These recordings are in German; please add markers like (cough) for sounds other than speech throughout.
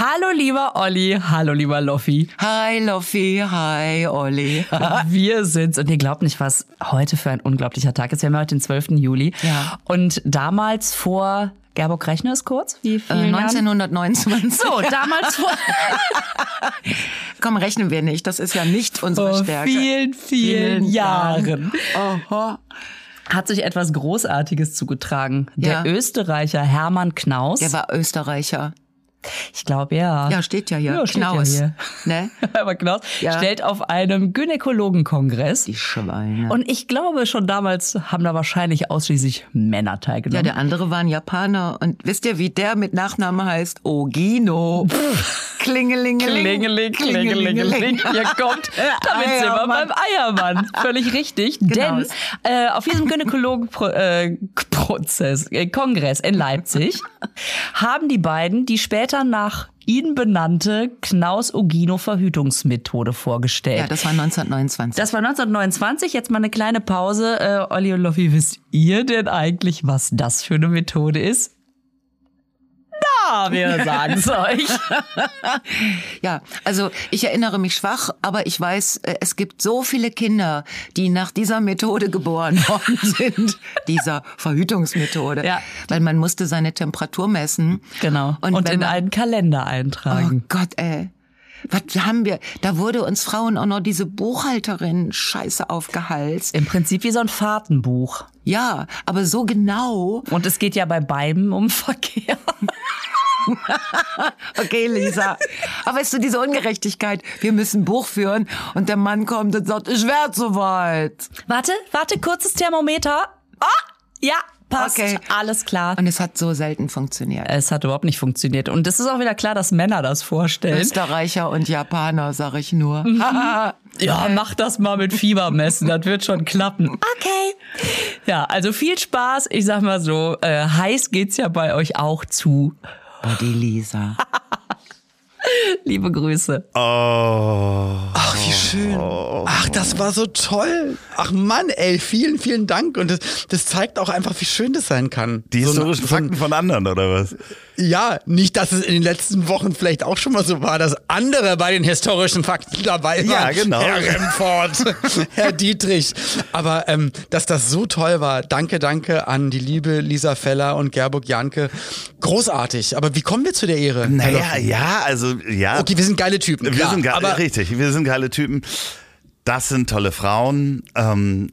Hallo lieber Olli, hallo lieber Loffi. Hi Loffi, hi Olli. (laughs) Wir sind's und ihr glaubt nicht, was heute für ein unglaublicher Tag ist. Wir haben heute den 12. Juli. Ja. Und damals vor, Gerburg, rechne es kurz, wie viel Äh, 1929. So, damals vor, (laughs) Komm, rechnen wir nicht. Das ist ja nicht unsere vor Stärke. vielen, vielen, Vielen Jahren Aha. hat sich etwas Großartiges zugetragen. Der Ja. Österreicher Hermann Knaus. Der war Österreicher. Ich glaube, ja. Ja, steht ja hier. Ja, steht ja Knaus. hier. Ne? (laughs) Hermann Knaus Ja. stellt auf einem Gynäkologenkongress Die Schweine. Und ich glaube, schon damals haben da wahrscheinlich ausschließlich Männer ja, teilgenommen. der andere war ein Japaner. Und wisst ihr, wie der mit Nachnamen heißt? Ogino. Klingelingeling. Klingeling, klingelingeling. Hier kommt, damit sind wir Eiermann. beim Eiermann. Völlig richtig. (laughs) Genau. Denn äh, auf diesem Gynäkologen-Prozess, äh, Kongress in Leipzig, (laughs) haben die beiden die später nach ihnen benannte Knaus-Ogino-Verhütungsmethode vorgestellt. Ja, das war 1929. Das war 1929. Jetzt mal eine kleine Pause. Äh, Olli und Loffi, wisst ihr denn eigentlich, was das für eine Methode ist? Na, wir (laughs) sagen's euch. (laughs) Ja, also ich erinnere mich schwach, aber ich weiß, äh, es gibt so viele Kinder, die nach dieser Methode geboren (laughs) worden sind, dieser Verhütungsmethode, Ja. weil man musste seine Temperatur messen. Genau. Und, Und, in man, einen Kalender oh eintragen. Gott, ey. Was haben wir? Da wurde uns Frauen auch noch diese Buchhalterin Scheiße aufgehalst. Im Prinzip wie so ein Fahrtenbuch. Ja, aber so genau. Und es geht ja bei beiden um Verkehr. (laughs) Okay, Lisa. Aber weißt du, diese Ungerechtigkeit, wir müssen Buch führen und der Mann kommt und sagt, ich werd soweit. Warte, warte, kurzes Thermometer. Ah, ja, passt. Okay. Alles klar. Und es hat so selten funktioniert. Es hat überhaupt nicht funktioniert. Und es ist auch wieder klar, dass Männer das vorstellen. Österreicher und Japaner, sag ich nur. (laughs) Ja, mach das mal mit Fiebermessen, das wird schon klappen. Okay. Ja, also viel Spaß. Ich sag mal so, äh, heiß geht's ja bei euch auch zu. Oh, die Lisa. (laughs) Liebe Grüße. Oh. Ach, wie schön. Ach, das war so toll. Ach Mann, ey, vielen, vielen Dank. Und das, das zeigt auch einfach, wie schön das sein kann. Die So historischen so ein- Fakten von anderen, oder was? Ja, nicht, dass es in den letzten Wochen vielleicht auch schon mal so war, dass andere bei den historischen Fakten dabei Ja, waren. genau. Herr Remford, (laughs) Herr Dietrich. Aber ähm, dass das so toll war, danke, danke an die liebe Lisa Feller und Gerburg Janke. Großartig. Aber wie kommen wir zu der Ehre? Naja, ja, also ja. Okay, wir sind geile Typen. wir klar, sind geile, aber richtig, wir sind geile Typen. Das sind tolle Frauen. Ähm,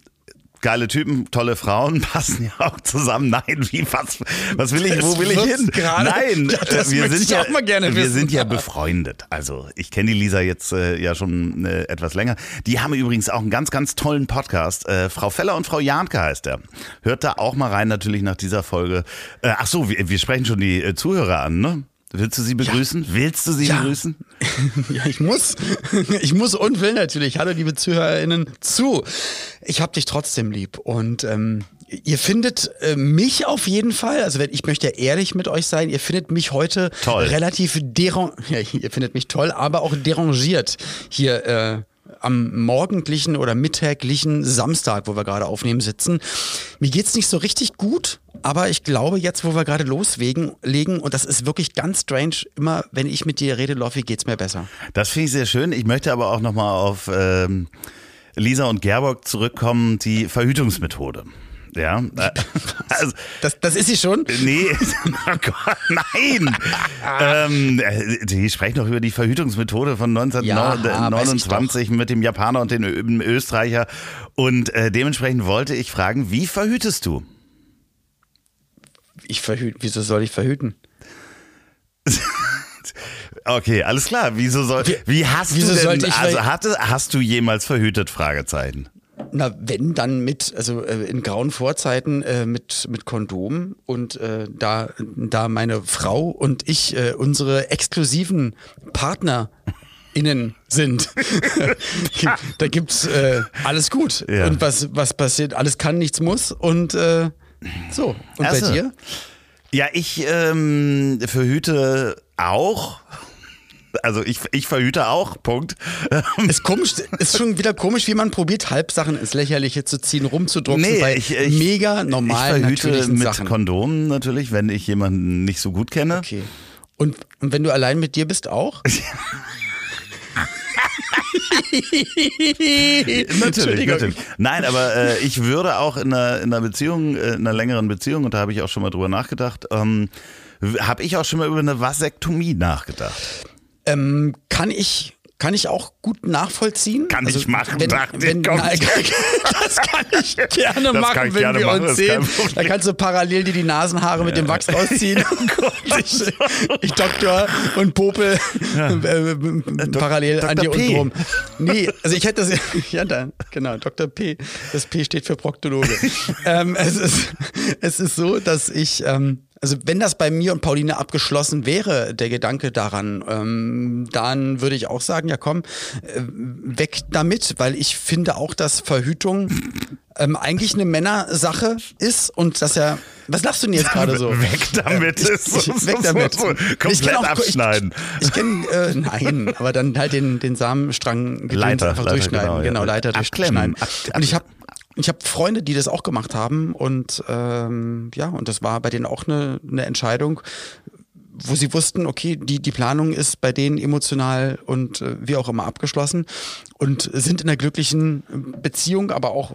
geile Typen, tolle Frauen (laughs) passen ja auch zusammen. Nein, wie was, was will ich, Das wo will ich hin? gerade. Nein, Ja, äh, wir sind ja auch mal gerne wir wissen. sind ja befreundet. Also ich kenne die Lisa jetzt äh, ja schon äh, etwas länger. Die haben übrigens auch einen ganz, ganz tollen Podcast. Äh, Frau Feller und Frau Janke heißt er. Hört da auch mal rein, natürlich nach dieser Folge. Äh, ach so, wir, wir sprechen schon die äh, Zuhörer an, ne? Willst du sie begrüßen? Willst du sie Ja. begrüßen? (laughs) Ja, ich muss. (laughs) Ich muss und will natürlich. Hallo, liebe ZuhörerInnen, zu. Ich hab dich trotzdem lieb. Und ähm, ihr findet äh, mich auf jeden Fall, also wenn, ich möchte ehrlich mit euch sein, ihr findet mich heute Toll. relativ deran (laughs) ja, ihr findet mich toll, aber auch derangiert hier äh, am morgendlichen oder mittäglichen Samstag, wo wir gerade aufnehmen sitzen. Mir geht's nicht so richtig gut, aber ich glaube jetzt, wo wir gerade loslegen, legen, und das ist wirklich ganz strange, immer wenn ich mit dir rede, Loffi, geht's mir besser. Das finde ich sehr schön. Ich möchte aber auch nochmal auf ähm, Lisa und Gerbock zurückkommen, die Verhütungsmethode. Ja, äh, (laughs) also, Das, das ist sie schon? nee, (laughs) oh Gott, nein. (laughs) ähm, äh, die sprechen doch über die Verhütungsmethode von Ja, weiß ich 1929 mit dem Japaner und dem Österreicher. Und äh, dementsprechend wollte ich fragen, wie verhütest du? Ich verhüte. Wieso soll ich verhüten? Okay, alles klar. Wieso soll, wie hast wieso du denn, also hatte, hast du jemals verhütet? Fragezeichen. Na, wenn dann mit, also äh, in grauen Vorzeiten äh, mit, mit Kondom und äh, da, da meine Frau und ich äh, unsere exklusiven PartnerInnen sind, (laughs) da gibt's äh, alles gut. Ja. Und was, was passiert, alles kann, nichts muss und äh, so. Und Ach bei dir? Ja, ich ähm, verhüte auch. Also ich, ich verhüte auch, Punkt. Ist komisch, ist schon wieder komisch, wie man probiert, Halbsachen ins Lächerliche zu ziehen, rumzudrucken bei ich, ich, mega normalen, ich verhüte mit Sachen. Kondomen natürlich, wenn ich jemanden nicht so gut kenne. Okay. Und, und wenn du allein mit dir bist auch? (laughs) Natürlich, natürlich. Nein, aber äh, ich würde auch in einer, in einer Beziehung, äh, in einer längeren Beziehung, und da habe ich auch schon mal drüber nachgedacht, ähm, habe ich auch schon mal über eine Vasektomie nachgedacht. Ähm, kann ich kann ich auch gut nachvollziehen. Kann ich machen, wenn, dachte ich, wenn, komm. nein, (laughs) das kann ich (laughs) gerne Das machen, kann ich wenn gerne wir machen, uns kein sehen. Problem. Da kannst du parallel dir die Nasenhaare mit dem Wachs ausziehen. (laughs) ich, ich Doktor und Popel äh, parallel an Dr. dir unten rum. Nee, also ich hätte das, ja dann, genau, Dr. P. Das P steht für Proktologe. ähm, es, ist, es ist so, dass ich, ähm, also wenn das bei mir und Pauline abgeschlossen wäre, der Gedanke daran, ähm, dann würde ich auch sagen, ja komm, äh, weg damit, weil ich finde auch, dass Verhütung ähm, eigentlich eine Männersache ist und dass er, was lachst du denn jetzt gerade so? (laughs) Weg damit. Ich, ist so- ich, so- weg damit. so- so- Ich Komplett auch- abschneiden. Ich, ich kenne, äh, nein, aber dann halt den, den Samenstrang Leiter, einfach Leiter, durchschneiden. genau, Genau, ja. Leiter Abklemmen. durchschneiden. Ab- Und ich habe ich habe Freunde, die das auch gemacht haben und ähm, ja, und das war bei denen auch eine, eine Entscheidung, wo sie wussten, okay, die, die Planung ist bei denen emotional und äh, wie auch immer abgeschlossen und sind in einer glücklichen Beziehung, aber auch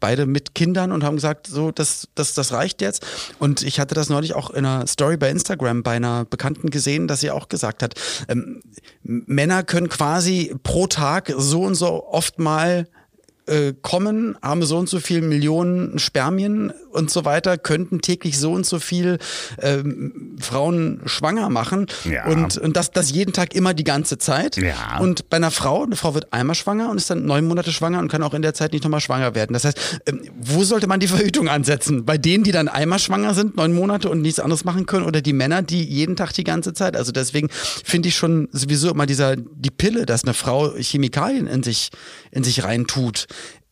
beide mit Kindern und haben gesagt, so, das, das, das reicht jetzt. Und ich hatte das neulich auch in einer Story bei Instagram bei einer Bekannten gesehen, dass sie auch gesagt hat, ähm, Männer können quasi pro Tag so und so oft mal äh, kommen, haben so und so viel Millionen Spermien und so weiter, könnten täglich so und so viel ähm, Frauen schwanger machen. Ja. Und, und das, das jeden Tag immer die ganze Zeit. Ja. Und bei einer Frau, eine Frau wird einmal schwanger und ist dann neun Monate schwanger und kann auch in der Zeit nicht nochmal schwanger werden. Das heißt, ähm, wo sollte man die Verhütung ansetzen? Bei denen, die dann einmal schwanger sind, neun Monate und nichts anderes machen können oder die Männer, die jeden Tag die ganze Zeit? Also deswegen finde ich schon sowieso immer dieser, die Pille, dass eine Frau Chemikalien in sich, in sich reintut.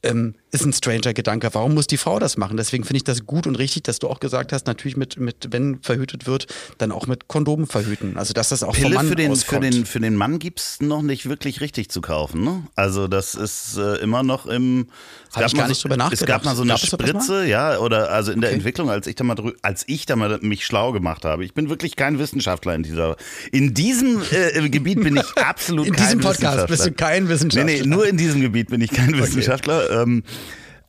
Ähm, ist ein stranger Gedanke. Warum muss die Frau das machen? Deswegen finde ich das gut und richtig, dass du auch gesagt hast, natürlich mit, mit wenn verhütet wird, dann auch mit Kondomen verhüten. Also dass das auch vom Pille Mann für den, für auskommt. den, für den Mann gibt's noch nicht wirklich richtig zu kaufen. Ne? Also das ist äh, immer noch im... Es Hab ich gar nicht so, drüber Es gab mal so eine nachgedacht. Es Spritze, ja, oder also in der Okay. Entwicklung, als ich da mal als ich da mal mich schlau gemacht habe. Ich bin wirklich kein Wissenschaftler in dieser... In diesem äh, Gebiet bin ich (laughs) absolut In kein diesem Podcast bist du Wissenschaftler. kein Nee, Wissenschaftler. nee, nur in diesem Gebiet bin ich kein Wissenschaftler. Ähm,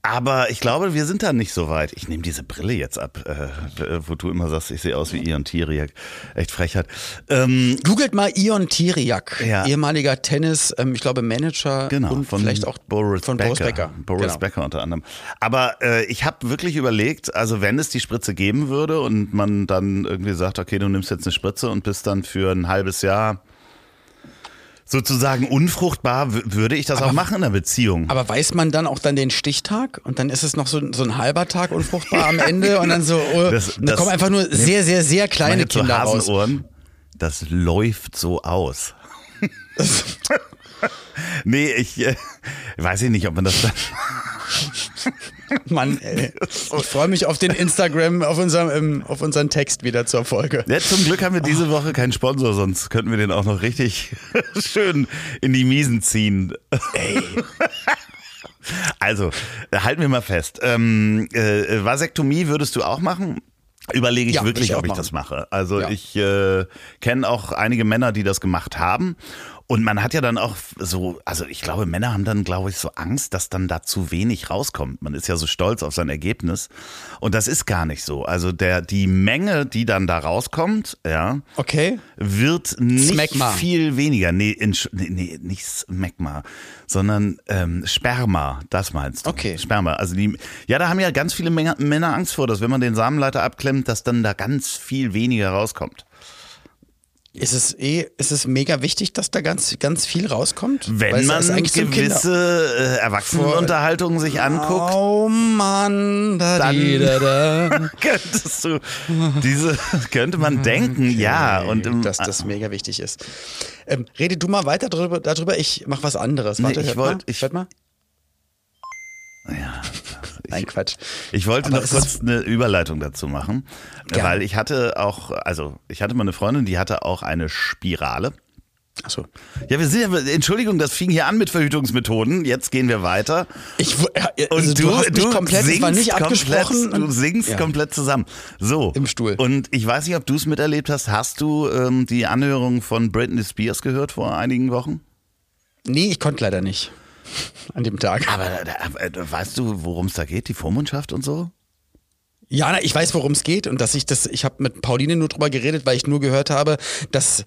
aber ich glaube, wir sind da nicht so weit. Ich nehme diese Brille jetzt ab, äh, wo du immer sagst, ich sehe aus wie Ion Tiriak. Echt Frechheit. Ähm, Googelt mal Ion Tiriak, Ja. ehemaliger Tennis, ähm, ich glaube Manager Genau, und von vielleicht auch Boris von Becker. Boris Becker. Boris Genau. Becker unter anderem. Aber äh, ich habe wirklich überlegt, also wenn es die Spritze geben würde und man dann irgendwie sagt, okay, du nimmst jetzt eine Spritze und bist dann für ein halbes Jahr sozusagen unfruchtbar, würde ich das auch machen in einer Beziehung. Aber weiß man dann auch dann den Stichtag und dann ist es noch so, so ein halber Tag unfruchtbar am Ende und dann so, oh, (laughs) Das- und da das- kommen einfach nur sehr, sehr, sehr kleine Kinder raus. Das läuft so aus. (laughs) (laughs) nee, ich äh, weiß ich nicht, ob man das dann. (laughs) Mann, ey. ich freue mich auf den Instagram, auf, unserem, ähm, auf unseren Text wieder zur Folge. Ja, zum Glück haben wir diese Woche keinen Sponsor, sonst könnten wir den auch noch richtig (laughs) schön in die Miesen ziehen. Ey. (laughs) Also, halten wir mal fest. Ähm, äh, Vasektomie würdest du auch machen? Überlege ich Ja, wirklich, ich ob ich machen. das mache. Also Ja. ich äh, kenne auch einige Männer, die das gemacht haben. Und man hat ja dann auch so, also ich glaube, Männer haben dann, glaube ich, so Angst, dass dann da zu wenig rauskommt. Man ist ja so stolz auf sein Ergebnis. Und das ist gar nicht so. Also der, die Menge, die dann da rauskommt, ja, Okay. wird nicht Smegma. viel weniger. Nee, in, nee, nee nicht Smegma, sondern ähm, Sperma, das meinst du. Okay. Sperma. Also die, ja, da haben ja ganz viele Männer, Männer Angst vor, dass wenn man den Samenleiter abklemmt, dass dann da ganz viel weniger rauskommt. Ist es eh, ist es mega wichtig, dass da ganz, ganz viel rauskommt? Wenn man eigentlich so gewisse äh, Erwachsenenunterhaltungen sich anguckt, Oh Mann, da, Dann- di, da, da. (laughs) könntest du diese, könnte man denken, ja. Und im, dass das mega wichtig ist. Ähm, rede du mal weiter darüber, darüber ich mach was anderes. Nee, Warte, ich hört wollt- mal. ich- hört mal. ja, Nein, Quatsch. Ich wollte Aber noch kurz eine Überleitung dazu machen, Gerne. weil ich hatte auch, also ich hatte mal eine Freundin, die hatte auch eine Spirale. Achso. Ja, wir sind ja, Entschuldigung, das fing hier an mit Verhütungsmethoden. Jetzt gehen wir weiter. Ich, ja, Und also du, du, hast mich komplett, es war nicht abgesprochen. Komplett, du singst Ja. komplett zusammen. So. Im Stuhl. Und ich weiß nicht, ob du es miterlebt hast. Hast du ähm, die Anhörung von Britney Spears gehört vor einigen Wochen? Nee, ich konnte leider nicht. An dem Tag. Aber äh, äh, weißt du, worum es da geht? Die Vormundschaft und so? Ja, ich weiß, worum es geht und dass ich das, ich habe mit Pauline nur drüber geredet, weil ich nur gehört habe, dass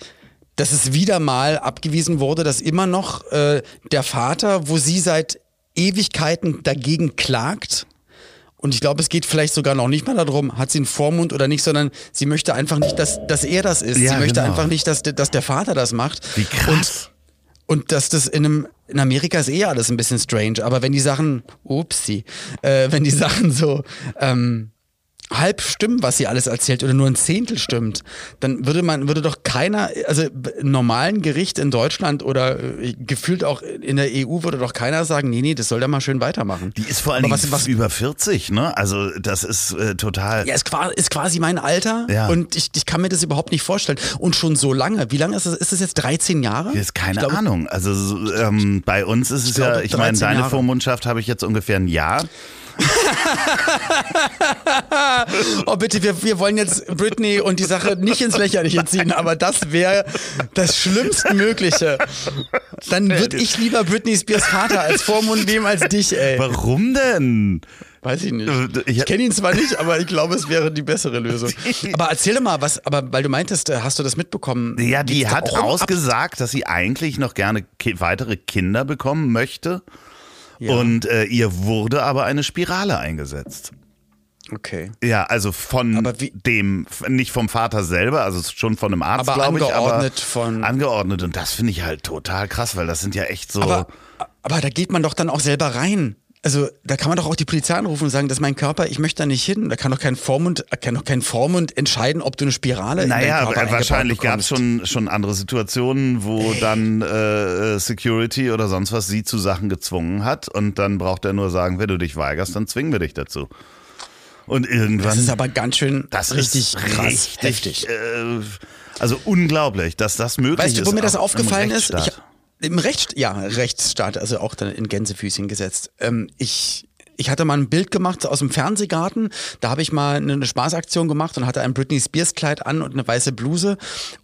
dass es wieder mal abgewiesen wurde, dass immer noch äh, der Vater, wo sie seit Ewigkeiten dagegen klagt, und ich glaube, es geht vielleicht sogar noch nicht mal darum, hat sie einen Vormund oder nicht, sondern sie möchte einfach nicht, dass, dass er das ist. Ja, sie möchte genau. einfach nicht, dass, der- dass der Vater das macht. Wie krass. Und, und dass das in einem, in Amerika ist eh alles ein bisschen strange, aber wenn die Sachen, upsie, äh, wenn die Sachen so ähm, halb stimmen, was sie alles erzählt oder nur ein Zehntel stimmt, dann würde man, würde doch keiner, also normalen Gericht in Deutschland oder äh, gefühlt auch in der EU würde doch keiner sagen, nee, nee, das soll der mal schön weitermachen. Die ist vor Dingen was, was, über 40, ne? Also das ist äh, total. ja, ist, ist quasi mein Alter Ja. und ich, ich kann mir das überhaupt nicht vorstellen. Und schon so lange. Wie lange ist es? Ist es jetzt 13 Jahre? Ist keine glaube, Ahnung. Also so, ähm, bei uns ist es ja, ich meine, 13 deine Jahre. Vormundschaft habe ich jetzt ungefähr ein Jahr. (laughs) Oh bitte, wir, wir wollen jetzt Britney und die Sache nicht ins Lächerliche ziehen, aber das wäre das Schlimmstmögliche. Dann würde ich lieber Britney Spears Vater als Vormund nehmen als dich, ey. Warum denn? Weiß ich nicht. Äh, ich- kenne ihn zwar nicht, aber ich glaube, es wäre die bessere Lösung. (laughs) Aber erzähl mal, was, aber weil du meintest, äh, hast du das mitbekommen? Ja, die hat ausgesagt, dass sie eigentlich noch gerne ki weitere Kinder bekommen möchte. Ja. Und äh, ihr wurde aber eine Spirale eingesetzt. Okay. Ja, also von dem, nicht vom Vater selber, also schon von einem Arzt, Aber glaube ich. angeordnet aber von- Angeordnet. Und das finde ich halt total krass, weil das sind ja echt so. Aber, aber da geht man doch dann auch selber rein. Also da kann man doch auch die Polizei anrufen und sagen, das ist mein Körper, ich möchte da nicht hin. Da kann doch kein Vormund, kann doch kein Vormund entscheiden, ob du eine Spirale in Naja, aber eingebaut wahrscheinlich gab es schon, schon andere Situationen, wo dann äh, Security oder sonst was sie zu Sachen gezwungen hat und dann braucht er nur sagen, wenn du dich weigerst, dann zwingen wir dich dazu. Und irgendwann. Das ist aber ganz schön das richtig ist krass, richtig, heftig. Äh, also unglaublich, dass das möglich Weißt ist. du, wo mir das aufgefallen ist? Ich. Im Recht, ja, Rechtsstaat, also auch dann in Gänsefüßchen gesetzt. Ähm, ich, ich hatte mal ein Bild gemacht aus dem Fernsehgarten. Da habe ich mal eine, Spaßaktion gemacht und hatte ein Britney Spears Kleid an und eine weiße Bluse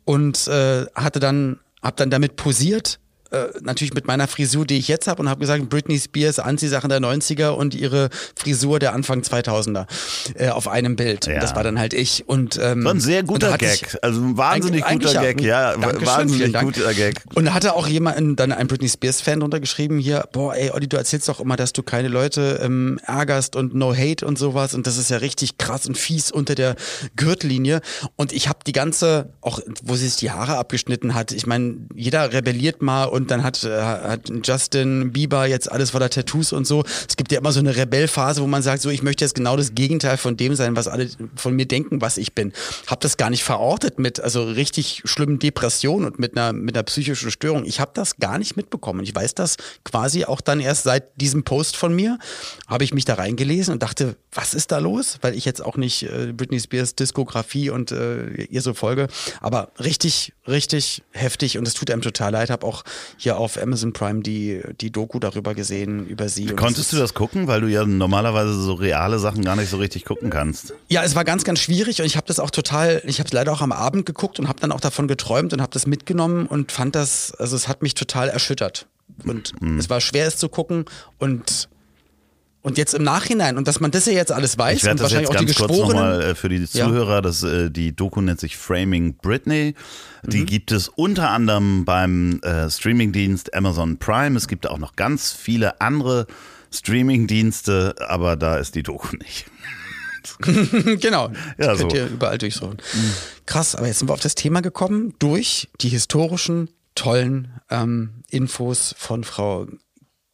und äh, hatte dann, hab dann damit posiert. Äh, natürlich mit meiner Frisur, die ich jetzt habe und habe gesagt, Britney Spears Anziehsachen der 90er und ihre Frisur der Anfang 2000er äh, auf einem Bild. Ja. Das war dann halt ich und ähm, War ein sehr guter Gag. ich- also ein wahnsinnig Eigentlich- guter Gag, ja. Dankeschön, wahnsinnig guter Gag. Und da hatte auch jemand, dann ein Britney Spears-Fan drunter geschrieben, hier, boah, ey, Olli, du erzählst doch immer, dass du keine Leute ähm, ärgerst und no hate und sowas. Und das ist ja richtig krass und fies unter der Gürtellinie. Und ich habe die ganze, auch wo sie sich die Haare abgeschnitten hat, ich meine, jeder rebelliert mal und dann hat, äh, hat Justin Bieber jetzt alles voller Tattoos und so. Es gibt ja immer so eine Rebellphase, wo man sagt, so, ich möchte jetzt genau das Gegenteil von dem sein, was alle von mir denken, was ich bin. Hab das gar nicht verortet mit also richtig schlimmen Depressionen und mit einer mit einer psychischen Störung. Ich habe das gar nicht mitbekommen. Ich weiß das quasi auch dann erst seit diesem Post von mir habe ich mich da reingelesen und dachte, was ist da los? Weil ich jetzt auch nicht äh, Britney Spears Diskografie und äh, ihr so folge, aber richtig richtig heftig und es tut einem total leid. Habe auch hier auf Amazon Prime die die Doku darüber gesehen über sie. Konntest es du das gucken, weil du ja normalerweise so reale Sachen gar nicht so richtig gucken kannst? Ja, es war ganz, ganz schwierig und ich habe das auch total, ich habe es leider auch am Abend geguckt und habe dann auch davon geträumt und habe das mitgenommen und fand das, also es hat mich total erschüttert. Und es war schwer, es zu gucken und und jetzt im Nachhinein, und dass man das ja jetzt alles weiß Ich und das jetzt wahrscheinlich auch die ganz kurz Geschworenen. nochmal äh, für die Ja. Zuhörer, das, äh, die Doku nennt sich Framing Britney. Mhm. Die gibt es unter anderem beim äh, Streamingdienst Amazon Prime. Es gibt auch noch ganz viele andere Streamingdienste, aber da ist die Doku nicht. (laughs) genau. Ja, könnt so. ihr überall durchsuchen. Krass, aber jetzt sind wir auf das Thema gekommen durch die historischen, tollen ähm, Infos von Frau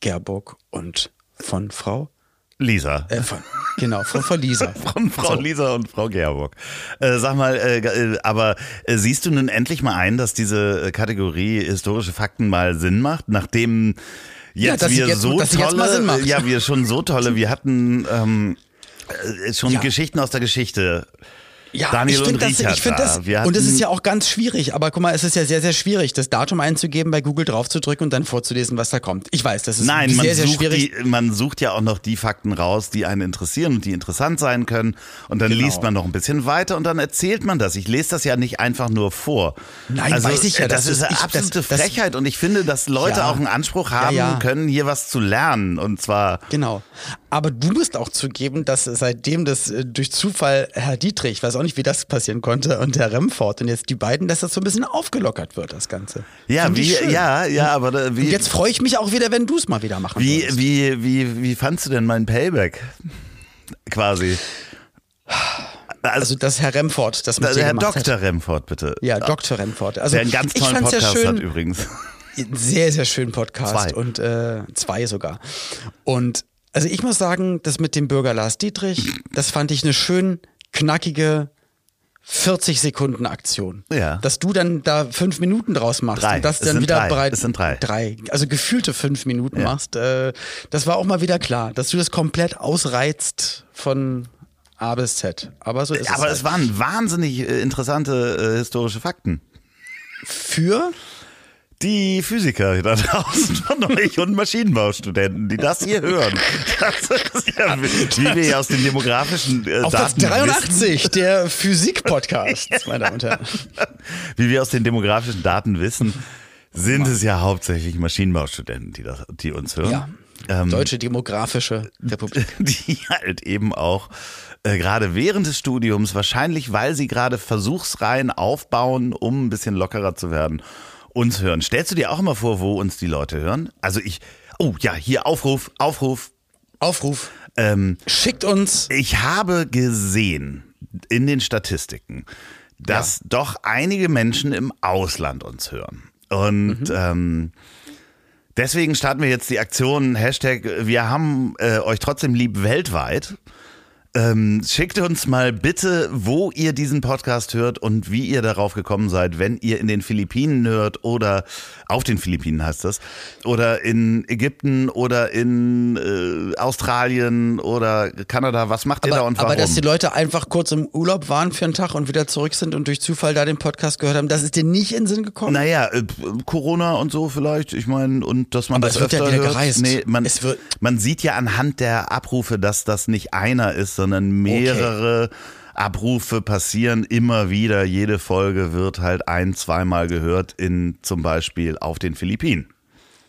Gerburg und von Frau, Lisa. äh, von, genau, von Frau Lisa. (laughs) Von Frau Lisa und Frau Gerburg. Äh, sag mal, äh, äh, aber äh, siehst du nun endlich mal ein, dass diese äh, Kategorie historische Fakten mal Sinn macht, nachdem jetzt sie wir jetzt- so tolle, ja, wir schon so tolle, wir hatten ähm, äh, schon Ja. Geschichten aus der Geschichte. Ja, Daniel ich und finde das, Richard ich find da. das Wir und es ist ja auch ganz schwierig, aber guck mal, es ist ja sehr, sehr schwierig, das Datum einzugeben, bei Google draufzudrücken und dann vorzulesen, was da kommt. Ich weiß, das ist Nein, man sehr, sehr schwierig. die, man sucht ja auch noch die Fakten raus, die einen interessieren und die interessant sein können. Und dann Genau. liest man noch ein bisschen weiter und dann erzählt man das. Ich lese das ja nicht einfach nur vor. Nein, also, weiß ich ja, Das das ist eine ich- absolute das- Frechheit und ich finde, dass Leute Ja. auch einen Anspruch haben ja. können, hier was zu lernen. Und zwar Genau. Aber du musst auch zugeben, dass seitdem das äh, durch Zufall Herr Dietrich, ich weiß auch nicht, wie das passieren konnte, und Herr Remford und jetzt die beiden, dass das so ein bisschen aufgelockert wird, das Ganze. ja, wie, ja, ja, aber da, Und wie, jetzt freue ich mich auch wieder, wenn du es mal wieder machen wie, würdest. wie, wie, wie fandst du denn mein Payback? Quasi. Also das Herr Remford, das mit dir Herr Dr. Hat. Remford, bitte. Ja, Dr. Remford. Also Der einen ganz tollen Podcast ja schön, hat übrigens. Sehr, sehr schönen Podcast Zwei. und äh, zwei sogar. Und also ich muss sagen, das mit dem Bürger Lars Dietrich, das fand ich eine schön knackige 40 Sekunden Aktion. Ja. Dass du dann da fünf Minuten draus machst Drei. und das Es dann wieder drei. bereit. Es sind drei. Drei. Also gefühlte fünf Minuten machst. Äh, das war auch mal wieder klar, dass du das komplett ausreizt von A bis Z. Aber so ist Aber es. es halt. waren wahnsinnig äh, interessante äh, historische Fakten. für Die Physiker da draußen von euch und Maschinenbaustudenten, die das hier hören. Das ist ja, wie wir ja aus den demografischen äh, auf Platz Daten 83 der Physik-Podcast, (laughs) meine Damen und Herren. wissen, wie wir aus den demografischen Daten wissen, sind es ja hauptsächlich Maschinenbaustudenten, die, das, die uns hören. Ja. Ähm, Deutsche Demokratische Republik. (laughs) die halt eben auch äh, gerade während des Studiums, wahrscheinlich weil sie gerade Versuchsreihen aufbauen, um ein bisschen lockerer zu werden, uns hören. Stellst du dir auch immer vor, wo uns die Leute hören? Also ich, oh ja, hier Aufruf, Aufruf. Aufruf. Ähm, Schickt uns. ich habe gesehen in den Statistiken, dass doch einige Menschen im Ausland uns hören. Und ähm, deswegen starten wir jetzt die Aktion Hashtag Wir haben äh, euch trotzdem lieb weltweit. Ähm, schickt uns mal bitte, wo ihr diesen Podcast hört und wie ihr darauf gekommen seid, wenn ihr in den Philippinen hört oder auf den Philippinen heißt das, oder in Ägypten oder in äh, Australien oder Kanada. Was macht ihr da und warum? aber dass die Leute einfach kurz im Urlaub waren für einen Tag und wieder zurück sind und durch Zufall da den Podcast gehört haben, das ist dir nicht in den Sinn gekommen? Naja, äh, Corona und so vielleicht, ich meine, und dass man Aber das es wird ja öfter wieder hört. gereist. Nee, man, man sieht ja anhand der Abrufe, dass das nicht einer ist, sondern mehrere Abrufe passieren immer wieder. Jede Folge wird halt ein, zweimal gehört in zum Beispiel auf den Philippinen.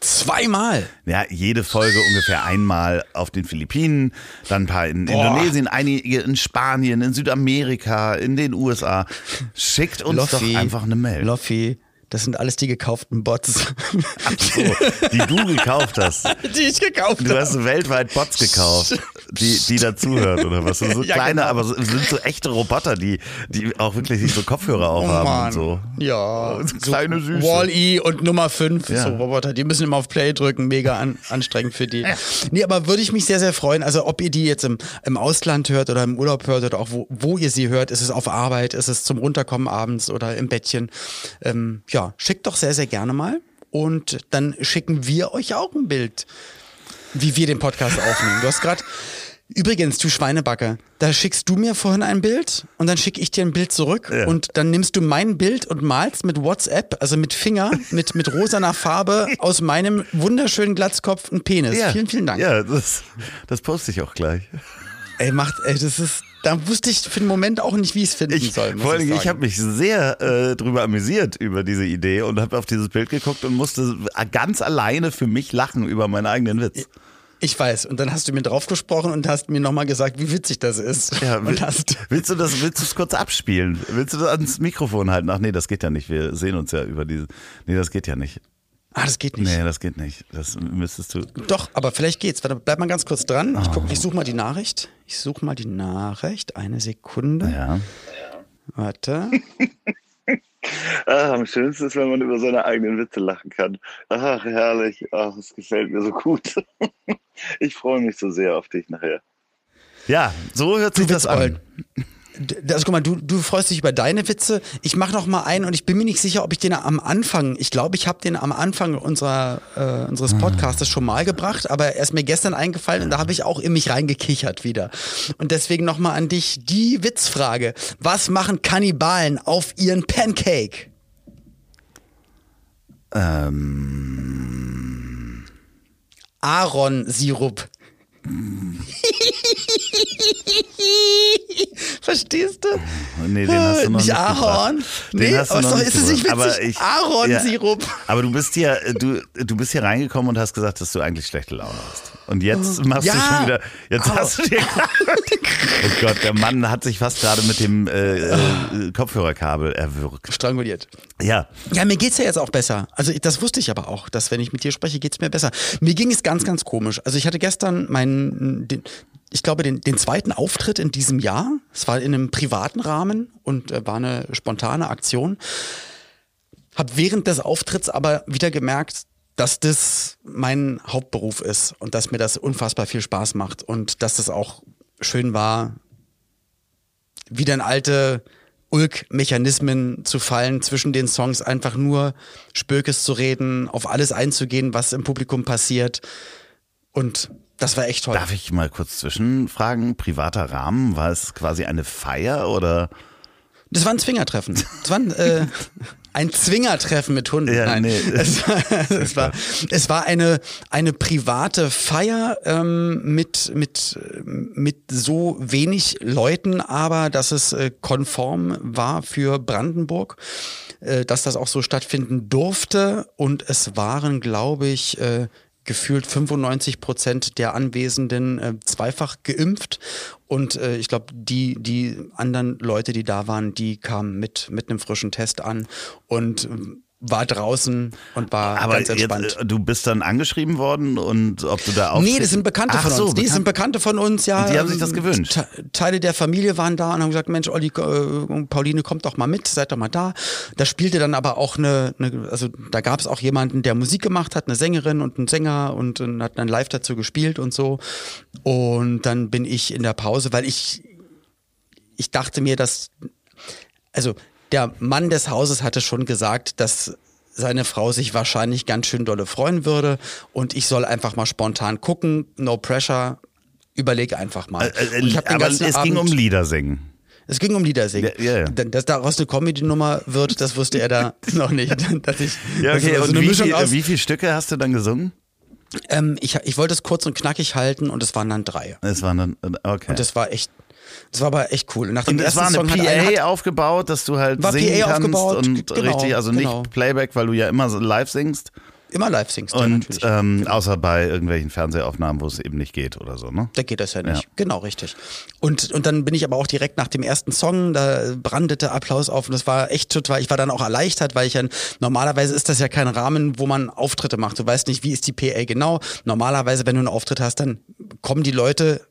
Zweimal. Ja, jede Folge ungefähr einmal auf den Philippinen, dann ein paar in Boah. Indonesien, einige in Spanien, in Südamerika, in den USA. Schickt uns Loffi, doch einfach eine Mail. Loffi, das sind alles die gekauften Bots. So, die du gekauft hast. (laughs) die ich gekauft Du habe. hast weltweit Bots gekauft, die, die dazuhören oder was? So (laughs) Ja, kleine, genau. aber so, sind so echte Roboter, die, die auch wirklich sich so Kopfhörer Oh aufhaben und so. Ja, (laughs) So kleine Süße. Wall-E und Nummer 5, Ja. so Roboter, die müssen immer auf Play drücken, mega an, anstrengend für die. Nee, aber würde ich mich sehr, sehr freuen. Also ob ihr die jetzt im, im Ausland hört oder im Urlaub hört oder auch wo, wo ihr sie hört, ist es auf Arbeit, ist es zum Runterkommen abends oder im Bettchen. Ähm, ja, schickt doch sehr, sehr gerne mal. Und dann schicken wir euch auch ein Bild, wie wir den Podcast aufnehmen. Du hast gerade. Übrigens, du Schweinebacke, da schickst du mir vorhin ein Bild und dann schicke ich dir ein Bild zurück Ja. und dann nimmst du mein Bild und malst mit WhatsApp, also mit Finger, mit, mit rosaner Farbe aus meinem wunderschönen Glatzkopf einen Penis. Vielen, vielen Dank. Ja, das, das poste ich auch gleich. Ey, macht, ey, das ist, da wusste ich für den Moment auch nicht, wie ich es finden Ich, soll. vor allem, ich ich habe mich sehr äh, drüber amüsiert über diese Idee und habe auf dieses Bild geguckt und musste ganz alleine für mich lachen über meinen eigenen Witz. Ich weiß. Und dann hast du mir drauf gesprochen und hast mir nochmal gesagt, wie witzig das ist. Ja, (laughs) will- willst du das, willst du es kurz abspielen? Willst du das ans Mikrofon halten? Ach nee, das geht ja nicht. Wir sehen uns ja über diese. Nee, das geht ja nicht. Ah, das geht nicht. Nee, das geht nicht. Das müsstest du. Doch, aber vielleicht geht's. Warte, bleib mal ganz kurz dran. Ich, guck, ich suche mal die Nachricht. Ich suche mal die Nachricht. Eine Sekunde. Ja. Warte. (laughs) Ach, am schönsten ist, wenn man über seine eigenen Witze lachen kann. Ach, herrlich. Ach, es gefällt mir so gut. (laughs) Ich freue mich so sehr auf dich nachher. Ja, so hört sich das an. Also guck mal, du, du freust dich über deine Witze. Ich mache noch mal einen und ich bin mir nicht sicher, ob ich den am Anfang, ich glaube, ich habe den am Anfang unserer, äh, unseres Podcastes schon mal gebracht, aber er ist mir gestern eingefallen und da habe ich auch in mich reingekichert wieder. Und deswegen noch mal an dich die Witzfrage. Was machen Kannibalen auf ihren Pancake? Ähm, Aaron-Sirup. (laughs) Verstehst du? nee, den hast du noch Nicht nicht Ahorn? Nee, hast du noch nicht ist es nicht witzig? Aber ich- Ahornsirup. Ja, aber du bist hier, du, du bist hier reingekommen und hast gesagt, dass du eigentlich schlechte Laune hast. Und jetzt machst Ja. du schon wieder, jetzt Au. hast du dir (laughs) Oh Gott, der Mann hat sich fast gerade mit dem äh, äh, Kopfhörerkabel erwürgt. Stranguliert. Ja, Ja, mir geht's ja jetzt auch besser. Also das wusste ich aber auch, dass wenn ich mit dir spreche, geht's mir besser. Mir ging es ganz, ganz komisch. Also ich hatte gestern meinen, den, ich glaube, den, den zweiten Auftritt in diesem Jahr. Es war in einem privaten Rahmen und äh, war eine spontane Aktion. Hab während des Auftritts aber wieder gemerkt, dass das mein Hauptberuf ist und dass mir das unfassbar viel Spaß macht und dass das auch schön war, wieder in alte Ulk-Mechanismen zu fallen, zwischen den Songs einfach nur Spökes zu reden, auf alles einzugehen, was im Publikum passiert. Und das war echt toll. darf ich mal kurz zwischenfragen? Privater Rahmen, war es quasi eine Feier oder? Das war ein Zwingertreffen. Das war ein, äh, ein Zwingertreffen mit Hunden. Ja, Nein. nee. (laughs) Es, war, es, war, es war eine, eine private Feier ähm, mit, mit, mit so wenig Leuten, aber dass es äh, konform war für Brandenburg, äh, dass das auch so stattfinden durfte. Und es waren, glaube ich, äh, gefühlt 95 Prozent der Anwesenden äh, zweifach geimpft. Und äh, ich glaube, die, die anderen Leute, die da waren, die kamen mit, mit einem frischen Test an und ähm, war draußen und war Aber ganz entspannt. jetzt, äh, du bist dann angeschrieben worden und ob du da auch. Nee, das sind Bekannte Ach von uns. so, die sind Bekannte von uns, ja. Und die haben sich ähm, das gewünscht? Te- Teile der Familie waren da und haben gesagt, Mensch, Olli, äh, Pauline, kommt doch mal mit, seid doch mal da. Da spielte dann aber auch eine, eine also da gab es auch jemanden, der Musik gemacht hat, eine Sängerin und ein Sänger und, und hat dann live dazu gespielt und so. Und dann bin ich in der Pause, weil ich, ich dachte mir, dass, also der Mann des Hauses hatte schon gesagt, dass seine Frau sich wahrscheinlich ganz schön dolle freuen würde und ich soll einfach mal spontan gucken, no pressure, überleg einfach mal. Äh, den aber es ging um Abend- Lieder singen. es ging um Liedersingen. Ja, ja, ja. Dass daraus eine Comedy-Nummer wird, das wusste er da (laughs) noch nicht. Dass ich, Ja, okay. das so Und wie, viel, wie viele Stücke hast du dann gesungen? ähm, ich, ich wollte es kurz und knackig halten und es waren dann drei. Es waren dann, okay. Und das war echt, das war aber echt cool. Nach dem Und es war eine Song PA hat, aufgebaut, dass du halt War singen PA kannst aufgebaut, und genau, richtig, also nicht genau. Playback, weil du ja immer live singst. immer live singst. ja, Und natürlich. ähm, außer bei irgendwelchen Fernsehaufnahmen, wo es eben nicht geht oder so, ne? Da geht das ja nicht. Ja. Genau, richtig. Und, und dann bin ich aber auch direkt nach dem ersten Song, da brandete Applaus auf und das war echt total, ich war dann auch erleichtert, weil ich ja, normalerweise ist das ja kein Rahmen, wo man Auftritte macht. Du weißt nicht, wie ist die PA genau. Normalerweise, wenn du einen Auftritt hast, dann kommen die Leute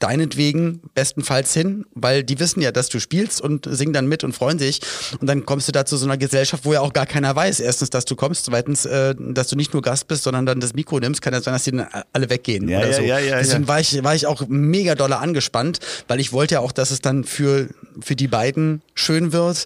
deinetwegen bestenfalls hin, weil die wissen ja, dass du spielst und singen dann mit und freuen sich. Und dann kommst du da zu so einer Gesellschaft, wo ja auch gar keiner weiß. Erstens, dass du kommst, zweitens, äh, dass du nicht nur Gast bist, sondern dann das Mikro nimmst, kann ja sein, dass die dann alle weggehen Ja, oder ja, so. ja, ja, Deswegen ja. war ich, war ich auch mega doll angespannt, weil ich wollte ja auch, dass es dann für, für die beiden schön wird.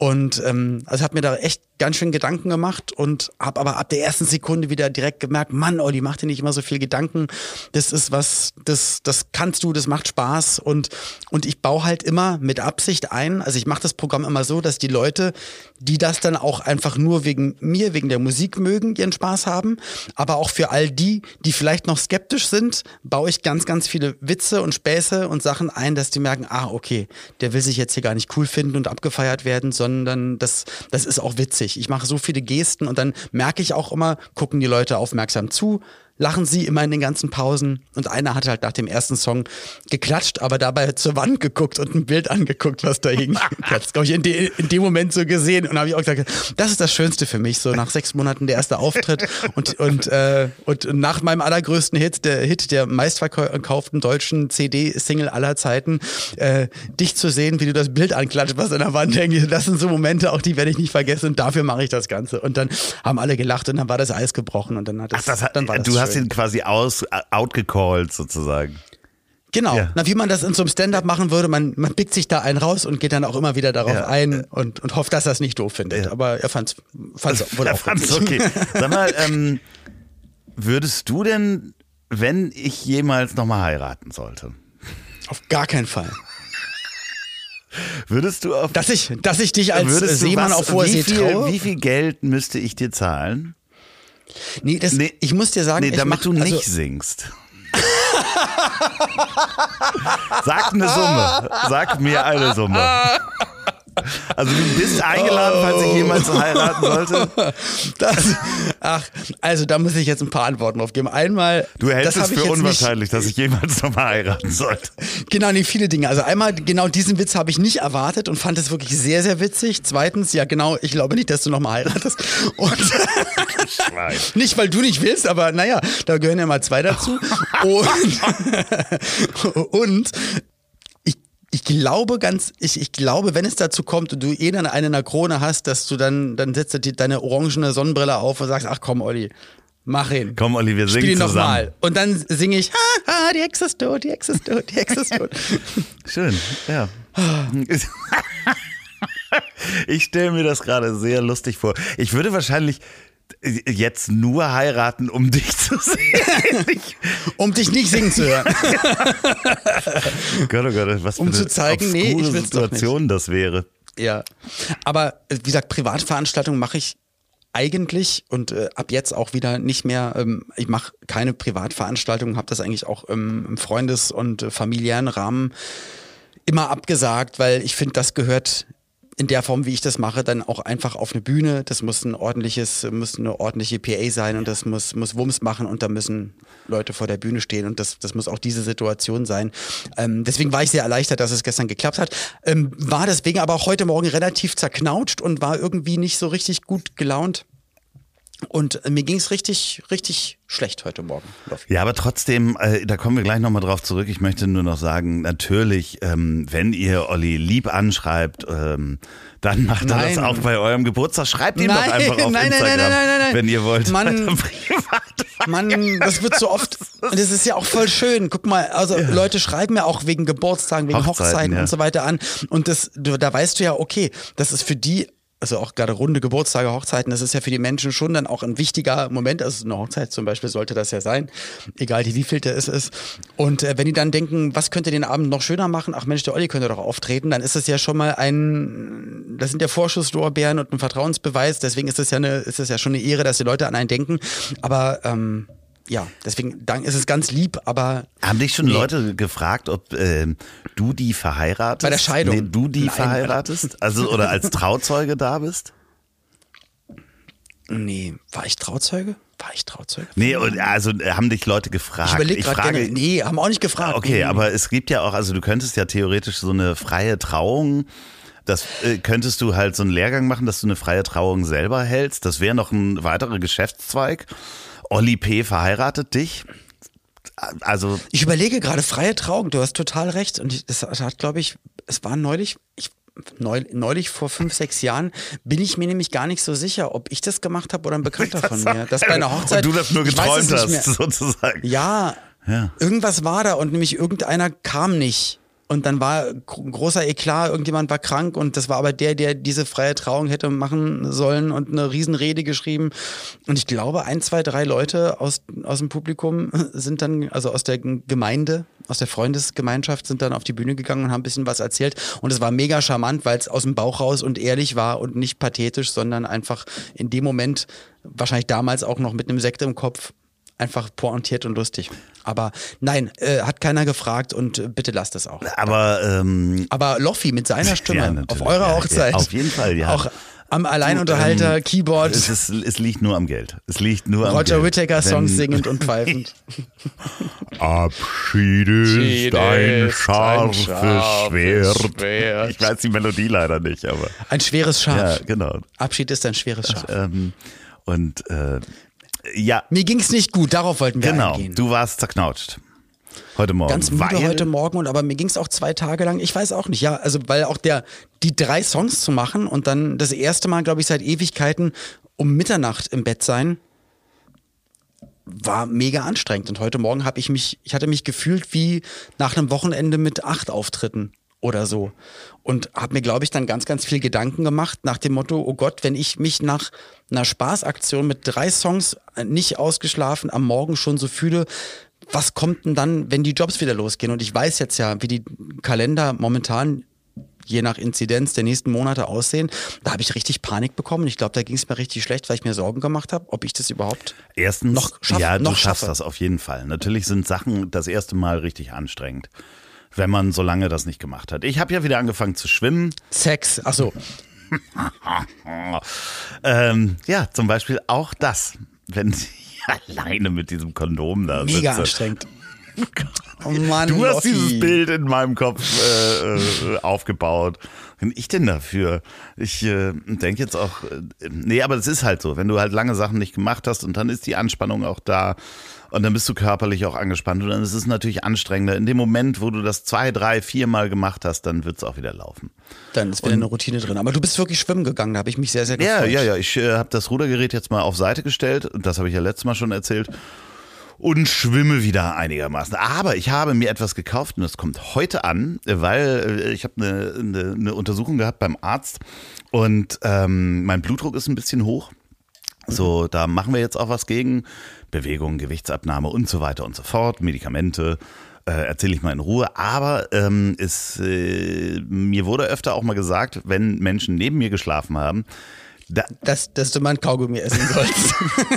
Und ähm, also habe mir da echt ganz schön Gedanken gemacht und habe aber ab der ersten Sekunde wieder direkt gemerkt, Mann, Olli, mach dir nicht immer so viel Gedanken. Das ist was, das, das kannst du, das macht Spaß und und ich baue halt immer mit Absicht ein. Also ich mache das Programm immer so, dass die Leute, die das dann auch einfach nur wegen mir, wegen der Musik mögen, ihren Spaß haben. Aber auch für all die, die vielleicht noch skeptisch sind, baue ich ganz, ganz viele Witze und Späße und Sachen ein, dass die merken, ah, okay, der will sich jetzt hier gar nicht cool finden und abgefeiert werden, sondern das, das ist auch witzig. Ich mache so viele Gesten und dann merke ich auch immer, gucken die Leute aufmerksam zu, lachen sie immer in den ganzen Pausen. Und einer hat halt nach dem ersten Song geklatscht, aber dabei zur Wand geguckt und ein Bild angeguckt, was da hing. (laughs) Hab's, glaube ich, in, de, in dem Moment so gesehen. Und habe ich auch gesagt, das ist das Schönste für mich, so nach sechs Monaten der erste Auftritt und, und, äh, und nach meinem allergrößten Hit, der Hit der meistverkauften deutschen CD-Single aller Zeiten, äh, dich zu sehen, wie du das Bild anklatscht, was an der Wand hängt. Das sind so Momente, auch die werde ich nicht vergessen. Und dafür mache ich das Ganze. Und dann haben alle gelacht und dann war das Eis gebrochen und dann hat es, Ach, das hat, dann war das du hast schön. ihn quasi aus, outgecallt sozusagen. Genau. Ja. Na, wie man das in so einem Stand-up machen würde, man, man pickt sich da einen raus und geht dann auch immer wieder darauf Ja. ein und, und hofft, dass er es nicht doof findet. Ja. Aber er fand's, fand's wohl Er auch fand's okay. Sag mal, (laughs) ähm, würdest du denn, wenn ich jemals nochmal heiraten sollte, Auf gar keinen Fall. würdest du auf Dass ich, dass ich dich als Seemann was- auf hoher wie See traue? Wie viel Geld müsste ich dir zahlen? Nee, das, Nee. ich muss dir sagen, Nee, ich damit mach, du nicht also, singst. (laughs) Sag eine Summe. Sag mir eine Summe. (laughs) Also du bist eingeladen, falls ich jemals heiraten sollte. das, ach, also da muss ich jetzt ein paar Antworten drauf geben. Einmal, Du hältst es für jetzt nicht- unwahrscheinlich, dass ich jemals nochmal heiraten sollte. Genau, nee, viele Dinge. Also einmal, genau diesen Witz habe ich nicht erwartet und fand es wirklich sehr, sehr witzig. Zweitens, ja genau, ich glaube nicht, dass du nochmal heiratest. Und (laughs) nicht, weil du nicht willst, aber naja, da gehören ja mal zwei dazu. (laughs) Und, (laughs) und ich, glaube ganz, ich, ich glaube, wenn es dazu kommt und du eh dann eine in der Krone hast, dass du dann, dann setzt du die- deine orangene Sonnenbrille auf und sagst, ach komm, Olli, mach ihn. Komm, Olli, wir Spiel singen ihn zusammen. nochmal. Und dann singe ich, ha, ha, die Hexe ist tot, die Hexe ist tot, die Hexe ist tot. (laughs) Schön, ja. (laughs) Ich stelle mir das gerade sehr lustig vor. Ich würde wahrscheinlich jetzt nur heiraten, um dich zu sehen. (laughs) Um dich nicht singen zu hören. Gott, oh Gott, was für Um eine zu zeigen, nee, ich. Situation das wäre. Ja. Aber äh, wie gesagt, Privatveranstaltungen mache ich eigentlich und äh, ab jetzt auch wieder nicht mehr. Ähm, ich mache keine Privatveranstaltungen, habe das eigentlich auch ähm, im Freundes- und äh, familiären Rahmen immer abgesagt, weil ich finde, das gehört in der Form, wie ich das mache, dann auch einfach auf eine Bühne. Das muss ein ordentliches, muss eine ordentliche PA sein und das muss, muss Wumms machen und da müssen Leute vor der Bühne stehen und das, das muss auch diese Situation sein. Ähm, deswegen war ich sehr erleichtert, dass es gestern geklappt hat. Ähm, war deswegen aber auch heute Morgen relativ zerknautscht und war irgendwie nicht so richtig gut gelaunt. Und äh, mir ging es richtig, richtig schlecht heute Morgen. Ja, aber trotzdem, äh, da kommen wir gleich nochmal drauf zurück. Ich möchte nur noch sagen, natürlich, ähm, wenn ihr Olli lieb anschreibt, ähm, dann macht er das auch bei eurem Geburtstag. Schreibt ihm doch Nein, einfach auf (laughs) nein, nein, Instagram, nein, nein, nein, nein. wenn ihr wollt. Mann. Mann, das wird so oft. Und das ist ja auch voll schön. Guck mal, also Leute schreiben ja auch wegen Geburtstagen, wegen Hochzeiten, Hochzeiten, ja. und so weiter an. Und das, da weißt du ja, okay, das ist für die. Also auch gerade runde Geburtstage, Hochzeiten, das ist ja für die Menschen schon dann auch ein wichtiger Moment. Also eine Hochzeit zum Beispiel sollte das ja sein, egal die wievielte es ist. Und äh, wenn die dann denken, was könnte den Abend noch schöner machen? Ach Mensch, der Olli könnte doch auftreten, dann ist es ja schon mal ein, das sind ja Vorschusslorbeeren und ein Vertrauensbeweis. Deswegen ist es ja eine, ist es ja schon eine Ehre, dass die Leute an einen denken. Aber ähm, ja, deswegen dann ist es ganz lieb, aber Haben dich schon Nee. Leute gefragt, ob ähm, du die verheiratest? Bei der Scheidung. Nee, du die Nein. verheiratest? Also oder als (laughs) Trauzeuge da bist? nee, war ich Trauzeuge? War ich Trauzeuge? Nee, und also äh, haben dich Leute gefragt. Ich überlege gerade frage, gerne. Nee, haben auch nicht gefragt. Okay, Nee, aber es gibt ja auch, also du könntest ja theoretisch so eine freie Trauung, das äh, könntest du halt so einen Lehrgang machen, dass du eine freie Trauung selber hältst. Das wäre noch ein weiterer Geschäftszweig. Olli P. verheiratet dich. Also, Ich überlege gerade, freie Trauung, du hast total recht. Und das hat, glaube ich, es war neulich, ich, neu, neulich vor fünf, sechs Jahren, bin ich mir nämlich gar nicht so sicher, ob ich das gemacht habe oder ein Bekannter (laughs) von mir. Das bei einer (laughs) Hochzeit. und du das nur es geträumt hast, (laughs) sozusagen. Ja, Ja. irgendwas war da und nämlich irgendeiner kam nicht. Und dann war gro- großer Eklat, irgendjemand war krank und das war aber der, der diese freie Trauung hätte machen sollen und eine Riesenrede geschrieben. Und ich glaube, ein, zwei, drei Leute aus, aus dem Publikum sind dann, also aus der Gemeinde, aus der Freundesgemeinschaft, sind dann auf die Bühne gegangen und haben ein bisschen was erzählt. Und es war mega charmant, weil es aus dem Bauch raus und ehrlich war und nicht pathetisch, sondern einfach in dem Moment, wahrscheinlich damals auch noch mit einem Sekt im Kopf, einfach pointiert und lustig. Aber nein, äh, hat keiner gefragt und äh, bitte lasst es auch. Aber ähm, Aber Loffi mit seiner Stimme Ja, auf eurer Ja, Hochzeit. ja, auf jeden Fall, ja. Auch am Alleinunterhalter, ähm, Keyboard, Es, ist, es liegt nur am Geld. Es liegt nur am Roger. Whittaker Songs singend und (laughs) pfeifend. Abschied ist ein scharfes Schwert. Schwert. Ich weiß die Melodie leider nicht, aber Ein schweres ja, Schaf. genau. Abschied ist ein schweres Schaf. Ähm, und äh, ja, Mir ging's nicht gut, darauf wollten wir genau. eingehen. Du warst zerknautscht heute Morgen. Ganz müde weil, heute Morgen und aber mir ging's auch zwei Tage lang, ich weiß auch nicht, ja, also weil auch der, die drei Songs zu machen und dann das erste Mal, glaube ich, seit Ewigkeiten um Mitternacht im Bett sein, war mega anstrengend. Und heute Morgen habe ich mich, ich hatte mich gefühlt wie nach einem Wochenende mit acht Auftritten oder so. Und habe mir, glaube ich, dann ganz, ganz viel Gedanken gemacht nach dem Motto, oh Gott, wenn ich mich nach einer Spaßaktion mit drei Songs äh, nicht ausgeschlafen am Morgen schon so fühle, was kommt denn dann, wenn die Jobs wieder losgehen? Und ich weiß jetzt ja, wie die Kalender momentan je nach Inzidenz der nächsten Monate aussehen. Da habe ich richtig Panik bekommen. Ich glaube, da ging es mir richtig schlecht, weil ich mir Sorgen gemacht habe, ob ich das überhaupt Erstens, noch schaff- ja, du noch schaffst schaffe. das auf jeden Fall. Natürlich sind Sachen das erste Mal richtig anstrengend, wenn man so lange das nicht gemacht hat. Ich habe ja wieder angefangen zu schwimmen. Sex. Ach so. (laughs) Ähm, ja, zum Beispiel auch das, wenn sie (laughs) alleine mit diesem Kondom da Mega sitze. anstrengend. (laughs) Oh Mann, Du hast Loffi. dieses Bild in meinem Kopf äh, äh, aufgebaut. Bin ich denn dafür? Ich äh, denke jetzt auch, äh, nee, aber es ist halt so, wenn du halt lange Sachen nicht gemacht hast und dann ist die Anspannung auch da und dann bist du körperlich auch angespannt und dann ist es natürlich anstrengender. In dem Moment, wo du das zwei, drei, viermal gemacht hast, dann wird es auch wieder laufen. Dann ist wieder eine Routine drin. Aber du bist wirklich schwimmen gegangen, da habe ich mich sehr, sehr gefreut. Ja, ja, ja. Ich äh, habe das Rudergerät jetzt mal auf Seite gestellt. und Das habe ich ja letztes Mal schon erzählt. Und schwimme wieder einigermaßen. Aber ich habe mir etwas gekauft und das kommt heute an, weil äh, ich habe eine, eine, eine Untersuchung gehabt beim Arzt und ähm, mein Blutdruck ist ein bisschen hoch. So, da machen wir jetzt auch was gegen. Bewegung, Gewichtsabnahme und so weiter und so fort. Medikamente äh, erzähle ich mal in Ruhe. Aber ähm, es, äh, mir wurde öfter auch mal gesagt, wenn Menschen neben mir geschlafen haben, da, Dass, dass du mal ein Kaugummi essen sollst. (laughs)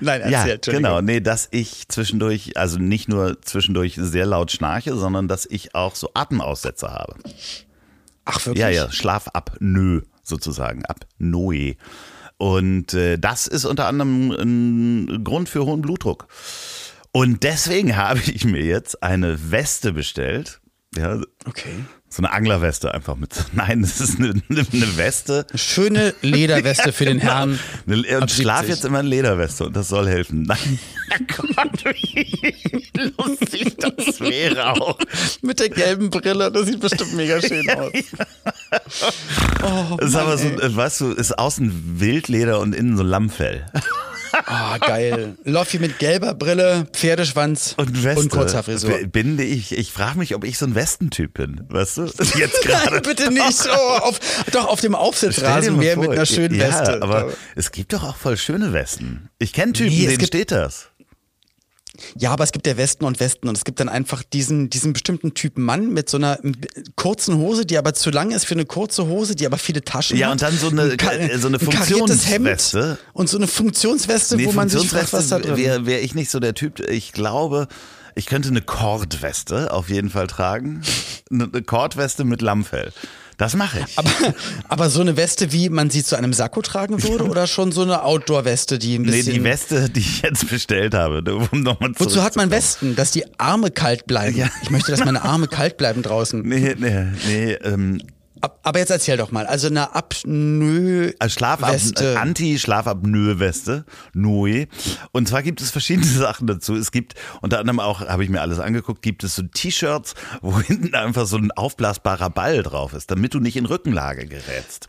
Nein, erzähl, ja, genau. Nee, dass ich zwischendurch, also nicht nur zwischendurch sehr laut schnarche, sondern dass ich auch so Atemaussetzer habe. Ach, wirklich? Ja, ja, Schlafapnoe sozusagen, Apnoe. Und äh, das ist unter anderem ein Grund für hohen Blutdruck. Und deswegen (laughs) habe ich mir jetzt eine Weste bestellt. Ja, Okay. So eine Anglerweste einfach mit. (laughs) Nein, es ist eine, eine Weste. Schöne Lederweste für den (laughs) Herrn. Eine, und schlaf 70. jetzt immer in Lederweste und das soll helfen. (laughs) Nein. Gott, wie lustig das wäre auch. Mit der gelben Brille, das sieht bestimmt mega schön aus. Oh, Das ist Mann, aber so, ey. äh, weißt du, ist außen Wildleder und innen so Lammfell. Ah, geil. Loffi mit gelber Brille, Pferdeschwanz Und Weste. und kurzer Frisur. Bin ich, ich frage mich, ob ich so ein Westentyp bin, weißt du? (laughs) Jetzt gerade. Nein, bitte nicht. Oh, auf, doch, auf dem Stell dir Aufsitzrasen mal mehr vor, mit einer schönen ja, Weste. aber es gibt doch auch voll schöne Westen. Ich kenne Typen, Nee, es denen steht das. Ja, aber es gibt ja Westen und Westen und es gibt dann einfach diesen, diesen bestimmten Typ Mann mit so einer kurzen Hose, die aber zu lang ist für eine kurze Hose, die aber viele Taschen Ja, hat. und dann so eine- Ein so eine Funktionsweste. Und so eine Funktionsweste, wo man sich fragt, was da drin wäre wär ich nicht so der Typ. Ich glaube, ich könnte eine Kordweste auf jeden Fall tragen. Eine Kordweste mit Lammfell. Das mache ich. aber, aber so eine Weste, wie man sie zu einem Sakko tragen würde, oder schon so eine Outdoor-Weste, die ein nee, bisschen. die Weste, die ich jetzt bestellt habe, um Wozu hat man Westen? Dass die Arme kalt bleiben. Ich möchte, dass meine Arme kalt bleiben draußen. Nee, nee, nee. Ähm, Aber jetzt erzähl doch mal. Also eine Apnoe. Also Schlafab. Anti-Schlafapnoe-Weste, Noe. Und zwar gibt es verschiedene (laughs) Sachen dazu. Es gibt unter anderem auch, habe ich mir alles angeguckt, gibt es so T-Shirts, wo (laughs) hinten einfach so ein aufblasbarer Ball drauf ist, damit du nicht in Rückenlage gerätst.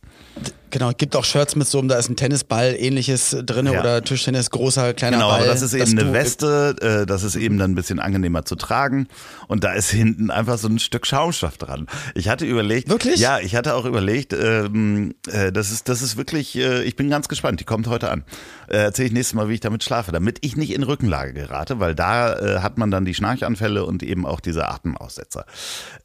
Genau, gibt auch Shirts mit so einem, da ist ein Tennisball, ähnliches drin Ja. oder Tischtennis, großer, kleiner Genau, Ball. aber das ist eben eine Weste, äh, das ist eben dann ein bisschen angenehmer zu tragen und da ist hinten einfach so ein Stück Schaumstoff dran. Ich hatte überlegt, Wirklich? Ja, ich hatte auch überlegt, ähm, äh, das ist das ist wirklich, äh, ich bin ganz gespannt. Die kommt heute an. Äh, Erzähle ich nächstes Mal, wie ich damit schlafe, damit ich nicht in Rückenlage gerate, weil da äh, hat man dann die Schnarchanfälle und eben auch diese Atemaussetzer.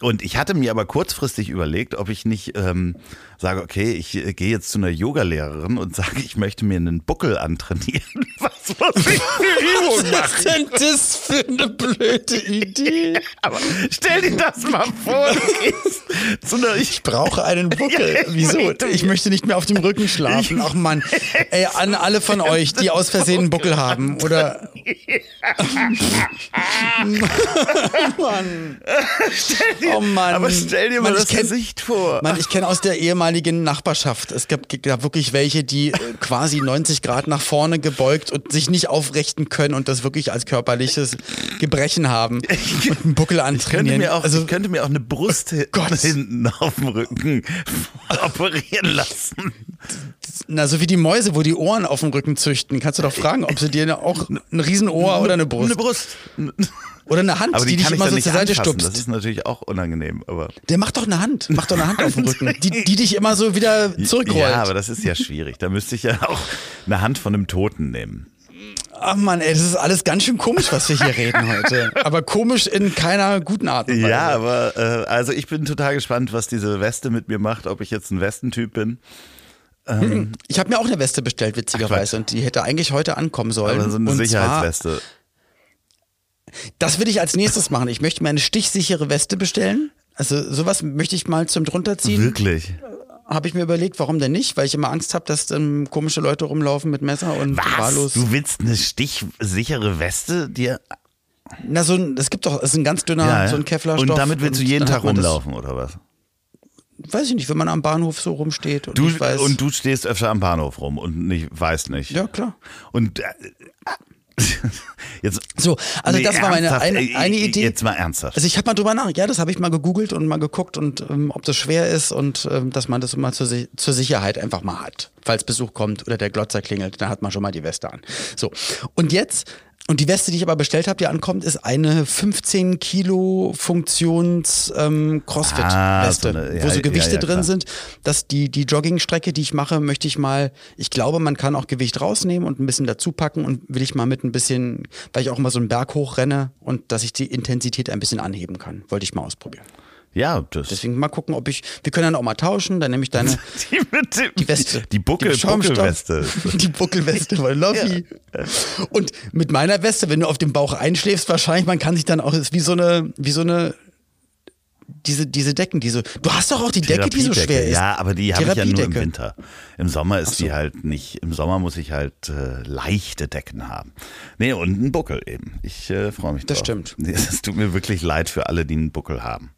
Und ich hatte mir aber kurzfristig überlegt, ob ich nicht ähm, sage, okay, ich äh, gehe jetzt zu einer Yogalehrerin und sage, ich möchte mir einen Buckel antrainieren, (laughs) was muss ich für Übung Was ist denn das für eine blöde Idee? (laughs) Aber stell dir das mal vor, zu einer, ich brauche einen (laughs) Buckel. Wieso? Ich möchte nicht mehr auf dem Rücken schlafen. Ach Mann. Ey, an alle von euch, die aus Versehen einen Buckel haben oder. Mann. Oh Mann. aber stell dir mal Mann, das kenn- Gesicht vor. Mann, ich kenne aus der ehemaligen Nachbarschaft, es gab, gab wirklich welche, die äh, quasi 90 Grad nach vorne gebeugt und sich nicht aufrichten können und das wirklich als körperliches Gebrechen haben und einen Buckel Ich könnte, antrainieren. mir auch, also, könnte mir auch eine Brust (laughs) Gott. hinten auf dem Rücken (laughs) operieren lassen. Na, so wie die Mäuse, wo die Ohren auf dem Rücken züchten, kannst du doch fragen, ob sie dir auch ein Riesenohr oder eine Brust Eine Brust. oder eine Hand, Aber die, die, dich immer so zur Seite anfassen. Das stupst. ist natürlich auch unangenehm. Aber Der macht doch eine Hand, macht doch eine Hand auf dem Rücken, die, die dich immer so wieder zurückrollt. Ja, aber das ist ja schwierig. Da müsste ich ja auch eine Hand von einem Toten nehmen. Ach Mann, ey, das ist alles ganz schön komisch, was wir hier reden heute. Aber komisch in keiner guten Art und Weise. Ja, aber äh, also ich bin total gespannt, was diese Weste mit mir macht, ob ich jetzt ein Westentyp bin. Ich habe mir auch eine Weste bestellt, witzigerweise, und die hätte eigentlich heute ankommen sollen. Aber so eine und Sicherheitsweste. Zwar, das will ich als nächstes machen. Ich möchte mir eine stichsichere Weste bestellen. Also sowas möchte ich mal zum drunterziehen. Wirklich. Habe ich mir überlegt, warum denn nicht? Weil ich immer Angst habe, dass ähm, komische Leute rumlaufen mit Messer und Was? wahllos. Du willst eine stichsichere Weste dir? Na, so ein, es gibt doch, es ist ein ganz dünner, Ja, ja. so ein Kevlarstoff. Und damit willst du jeden Tag rumlaufen oder was? Weiß ich nicht, wenn man am Bahnhof so rumsteht und Du, ich weiß. und du stehst öfter am Bahnhof rum und nicht, weißt nicht. ja, klar. Und äh, (laughs) jetzt. So, also das war meine eine, eine Idee. Jetzt mal ernsthaft. Also ich habe mal drüber nach, ja, das habe ich mal gegoogelt und mal geguckt und ähm, ob das schwer ist und ähm, dass man das immer zur, zur Sicherheit einfach mal hat. Falls Besuch kommt oder der Glotzer klingelt, dann hat man schon mal die Weste an. So, und jetzt, und die Weste, die ich aber bestellt habe, die ankommt, ist eine 15 Kilo Funktions ähm, Crossfit-Weste, Ah, so eine- ja, wo so ja, Gewichte ja, drin klar. sind. Dass die, die Joggingstrecke, die ich mache, möchte ich mal, ich glaube, man kann auch Gewicht rausnehmen und ein bisschen dazu packen und will ich mal mit ein bisschen, weil ich auch mal so einen Berg hochrenne und dass ich die Intensität ein bisschen anheben kann. Wollte ich mal ausprobieren. Ja, das. Deswegen mal gucken, ob ich, wir können dann auch mal tauschen, dann nehme ich deine, (laughs) die, mit dem, die Weste. Die, Buckel, Die Buckelweste. (laughs) Die Buckelweste von Loffi. Und mit meiner Weste, wenn du auf dem Bauch einschläfst, wahrscheinlich, man kann sich dann auch, ist wie so eine, wie so eine, diese, diese Decken, diese, du hast doch auch die Decke, die so schwer ist. Ja, aber die habe ich ja nur im. Winter. Im Sommer ist die halt nicht. Im Sommer muss ich halt äh, leichte Decken haben. Nee, und einen Buckel eben. Ich äh, freue mich Das drauf. stimmt. (laughs) Es tut mir wirklich leid für alle, die einen Buckel haben.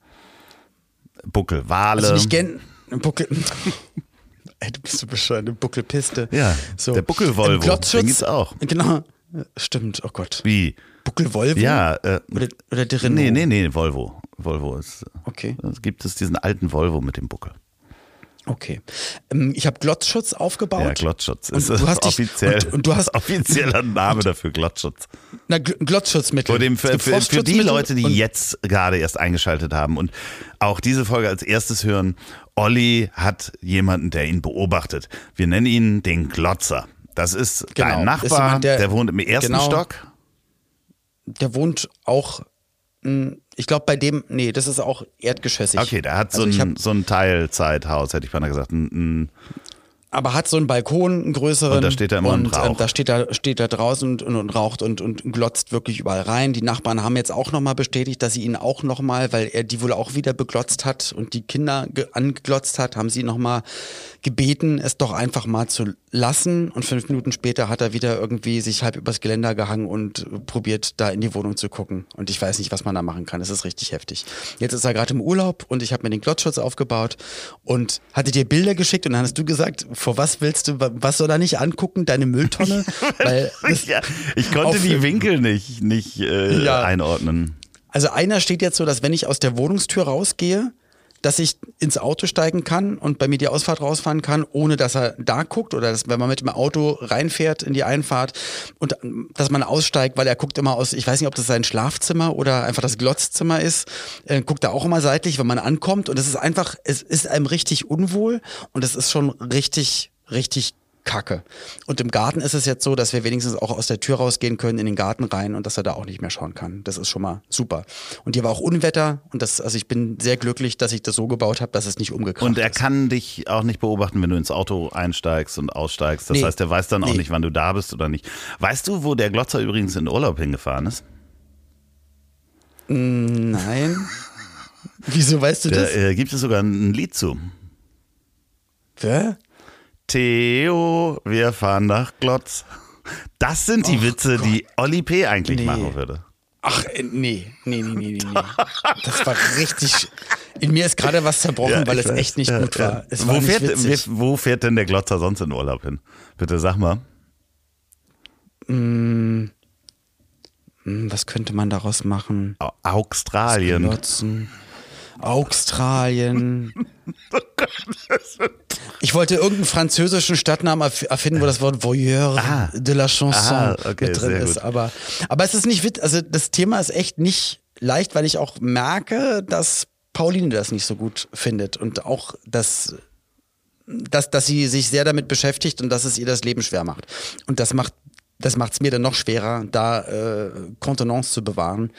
Buckel, Wale. Also nicht gern, Buckel. (laughs) Ey, du bist so bescheuert, eine Buckelpiste. Ja, der Buckel-Volvo, den gibt's auch. Genau. Stimmt, oh Gott. Wie? Buckel-Volvo? Ja, äh, Oder, oder der Renault? nee, nee, nee, Volvo. Volvo ist. Okay. Es gibt es diesen alten Volvo mit dem Buckel. Okay. Ähm, ich habe Glotzschutz aufgebaut. Ja, Glotzschutz. Und ist du hast dich- offiziell, und- und du hast- (laughs) offizieller Name dafür, Glotzschutz. Na, Gl- Glotzschutzmittel. Vor dem, für, für, für die Leute, die und- jetzt gerade erst eingeschaltet haben und auch diese Folge als erstes hören, Olli hat jemanden, der ihn beobachtet. Wir nennen ihn den Glotzer. Das ist Genau, dein ist Nachbar, jemand, der, der- wohnt im ersten genau. Stock. Der wohnt auch, mh, ich glaube bei dem, nee, das ist auch erdgeschossig. Okay, der hat so, Also ich ein, hab- so ein Teilzeithaus, hätte ich beinahe gesagt. Ein, ein, aber hat so einen Balkon, einen größeren. Und da steht er immer und und, raucht. ähm, da steht er, steht er draußen und, und, und raucht und, und glotzt wirklich überall rein. Die Nachbarn haben jetzt auch nochmal bestätigt, dass sie ihn auch nochmal, weil er die wohl auch wieder beglotzt hat und die Kinder ge- angeglotzt hat, haben sie nochmal gebeten, es doch einfach mal zu lassen. Und fünf Minuten später hat er wieder irgendwie sich halb übers Geländer gehangen und probiert, da in die Wohnung zu gucken. Und ich weiß nicht, was man da machen kann. Das ist richtig heftig. Jetzt ist er gerade im Urlaub und ich habe mir den Glotzschutz aufgebaut und hatte dir Bilder geschickt und dann hast du gesagt, vor was willst du, wa- was soll er nicht angucken? Deine Mülltonne? (laughs) Ja, ich konnte die Winkel nicht, nicht äh, Ja. einordnen. Also einer steht jetzt so, dass wenn ich aus der Wohnungstür rausgehe, dass ich ins Auto steigen kann und bei mir die Ausfahrt rausfahren kann, ohne dass er da guckt oder dass, wenn man mit dem Auto reinfährt in die Einfahrt und ähm, dass man aussteigt, weil er guckt immer aus, ich weiß nicht, ob das sein Schlafzimmer oder einfach das Glotzzimmer ist, äh, guckt er auch immer seitlich, wenn man ankommt. Und es ist einfach, es ist einem richtig unwohl und es ist schon richtig, richtig kacke. Und im Garten ist es jetzt so, dass wir wenigstens auch aus der Tür rausgehen können in den Garten rein und dass er da auch nicht mehr schauen kann. Das ist schon mal super. Und hier war auch Unwetter und das, also ich bin sehr glücklich, dass ich das so gebaut habe, dass es nicht umgekracht Und er ist. kann dich auch nicht beobachten, wenn du ins Auto einsteigst und aussteigst. Das Nee. heißt, er weiß dann auch Nee. nicht, wann du da bist oder nicht. Weißt du, wo der Glotzer übrigens in Urlaub hingefahren ist? Nein. (laughs) Wieso weißt du Da das? äh, gibt es sogar ein Lied zu. Wer? Theo, wir fahren nach Glotz. Das sind die Och Witze, die Olli P. eigentlich Nee. machen würde. Ach, äh, nee, nee, nee, nee, nee. Das war richtig. In mir ist gerade was zerbrochen, weil ich es weiß. echt nicht Ja, gut ja. war. Es wo, war nicht fährt, witzig. wo fährt denn der Glotzer sonst in Urlaub hin? Bitte sag mal. Hm, Was könnte man daraus machen? Au- Australien. Glotzen. Australien. (laughs) Ich wollte irgendeinen französischen Stadtnamen erf- erfinden, wo das Wort Voyeur Ah. de la Chanson Ah, okay, mit drin ist. gut. Aber, aber es ist nicht wit, also das Thema ist echt nicht leicht, weil ich auch merke, dass Pauline das nicht so gut findet und auch, dass, dass, dass sie sich sehr damit beschäftigt und dass es ihr das Leben schwer macht. Und das macht das macht es mir dann noch schwerer, da äh, Kontenance zu bewahren.